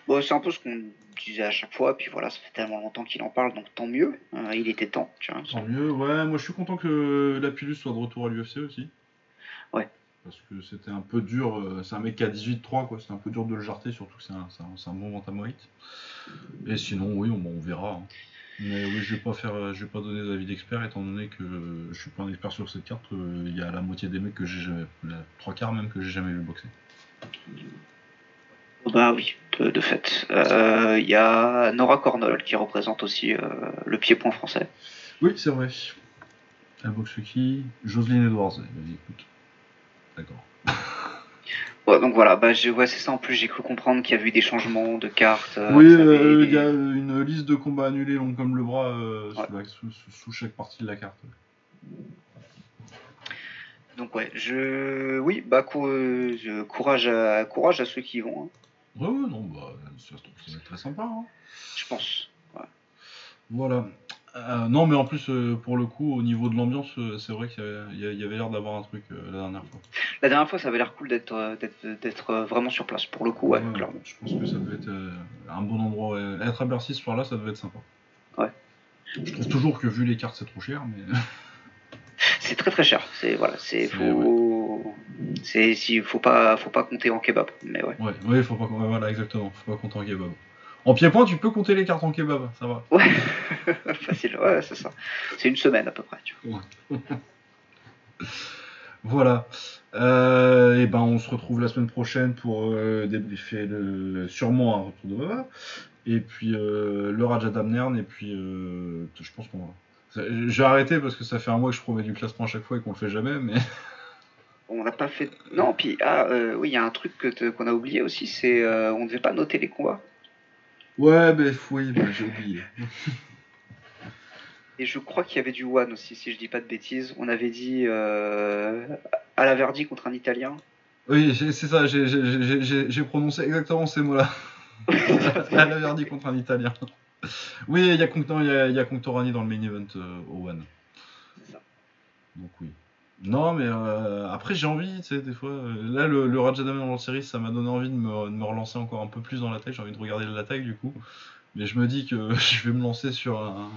Bon, c'est un peu ce qu'on disait à chaque fois, puis voilà, ça fait tellement longtemps qu'il en parle, donc tant mieux. Euh, il était temps, tu vois. Tant mieux, ouais, moi je suis content que Lapillus soit de retour à l'UFC aussi. Ouais. Parce que c'était un peu dur, euh, c'est un mec qui a 18-3, quoi, c'était un peu dur de le jarter, surtout que c'est un, c'est bon bantamweight. Et sinon, oui, on, on verra. hein. Mais oui, je vais pas faire, je vais pas donner d'avis d'expert, étant donné que je suis pas un expert sur cette carte, euh, il y a la moitié des mecs que j'ai jamais, la trois quarts même que j'ai jamais vu boxer. Bah oui, de, de fait. Euh, Il y a Nora Cornell qui représente aussi euh, le pied-point français. Oui, c'est vrai. Elle boxe qui? Jocelyne Edwards, vas-y, écoute. D'accord. Ouais, donc voilà, bah j'ai- ouais, c'est ça. En plus, j'ai cru comprendre qu'il y avait eu des changements de cartes. euh, Oui, euh, il y a une liste de combats annulés long comme le bras euh, Ouais. sous, la- sous- sous- sous chaque partie de la carte. Donc ouais, je, oui, bah cou- je- courage à courage à ceux qui y vont, hein, Ouais, ouais, non, bah, ça se trouve, ça va être très sympa. hein. je pense. Voilà. Euh, non, mais en plus, euh, pour le coup, au niveau de l'ambiance, euh, c'est vrai qu'il y avait- l'air d'avoir un truc la dernière fois. La dernière fois, ça avait l'air cool d'être vraiment sur place. Pour le coup, ouais, Ouais, clairement. Je pense que ça devait être un bon endroit. ouais. Être à Bercy ce soir-là, ça devait être sympa. Ouais. Je trouve toujours que vu les cartes, c'est trop cher, mais. <laughs> C'est très très cher. C'est voilà, c'est faut, c'est si faut pas faut pas compter en kebab, mais ouais. Ouais, ouais, faut pas, voilà, exactement, faut pas compter en kebab. En pied-point, tu peux compter les cartes en kebab, ça va. Ouais, <laughs> facile. Ouais, c'est ça. C'est une semaine à peu près. Tu vois. <laughs> Voilà. Euh, et ben, on se retrouve la semaine prochaine pour euh, débriefer le, sûrement un retour de Baba. Et puis euh, le Raja Damnern. Et puis, je pense qu'on va. J'ai arrêté parce que ça fait un mois que je promets du classement à chaque fois et qu'on le fait jamais. Mais <laughs> On n'a pas fait. Non, puis ah euh, oui, il y a un truc qu'on a oublié aussi, c'est euh, on devait pas noter les combats. Ouais, ben oui, ben, j'ai oublié. <laughs> Et je crois qu'il y avait du one aussi, si je dis pas de bêtises. On avait dit euh, à la Verdi contre un Italien. Oui, c'est ça. j'ai- prononcé exactement ces mots-là. <laughs> Elle a verdi contre un Italien. Oui, il y a y a, il y a Conctorani dans le main event euh, au One. C'est ça. Donc oui. Non, mais euh, après j'ai envie, tu sais, des fois. euh, là, le, le Rajadam dans la série, ça m'a donné envie de me, de me relancer encore un peu plus dans l'attaque. J'ai envie de regarder l'attaque du coup. Mais je me dis que <laughs> je vais me lancer sur un,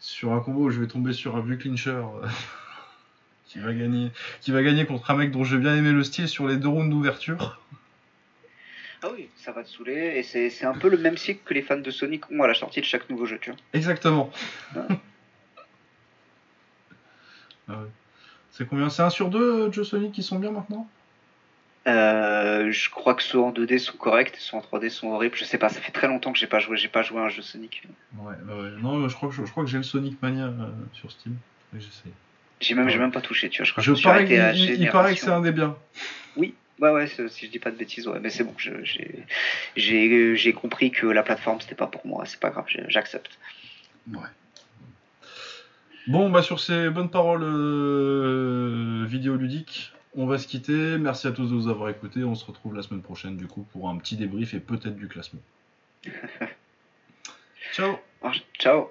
sur un combo où je vais tomber sur un vieux clincher euh, <laughs> qui, va gagner, qui va gagner contre un mec dont j'ai bien aimé le style sur les deux rounds d'ouverture. Ah oui, ça va te saouler. Et c'est c'est un peu le même cycle que les fans de Sonic ont à la sortie de chaque nouveau jeu, tu vois. Exactement. <laughs> Ah ouais. C'est combien? C'est un sur deux jeux Sonic qui sont bien maintenant? Euh, je crois que ceux en 2D sont corrects, ceux en 3D sont horribles. Je sais pas, ça fait très longtemps que j'ai pas joué, j'ai pas joué à un jeu Sonic. Ouais, ouais, ouais. Non, je crois que je, je crois que j'ai le Sonic Mania euh, sur Steam. J'essaie. J'ai même, Ouais. j'ai même pas touché, tu vois. Je crois Je que parais qu'il- il, il Génération. paraît que c'est un des biens. Oui, ouais, ouais, si je dis pas de bêtises, ouais. Mais c'est bon, j'ai, compris que la plateforme c'était pas pour moi. C'est pas grave, j'accepte. Ouais. Bon, bah sur ces bonnes paroles euh, vidéoludiques, on va se quitter. Merci à tous de nous avoir écoutés. On se retrouve la semaine prochaine du coup pour un petit débrief et peut-être du classement. <laughs> Ciao Ciao.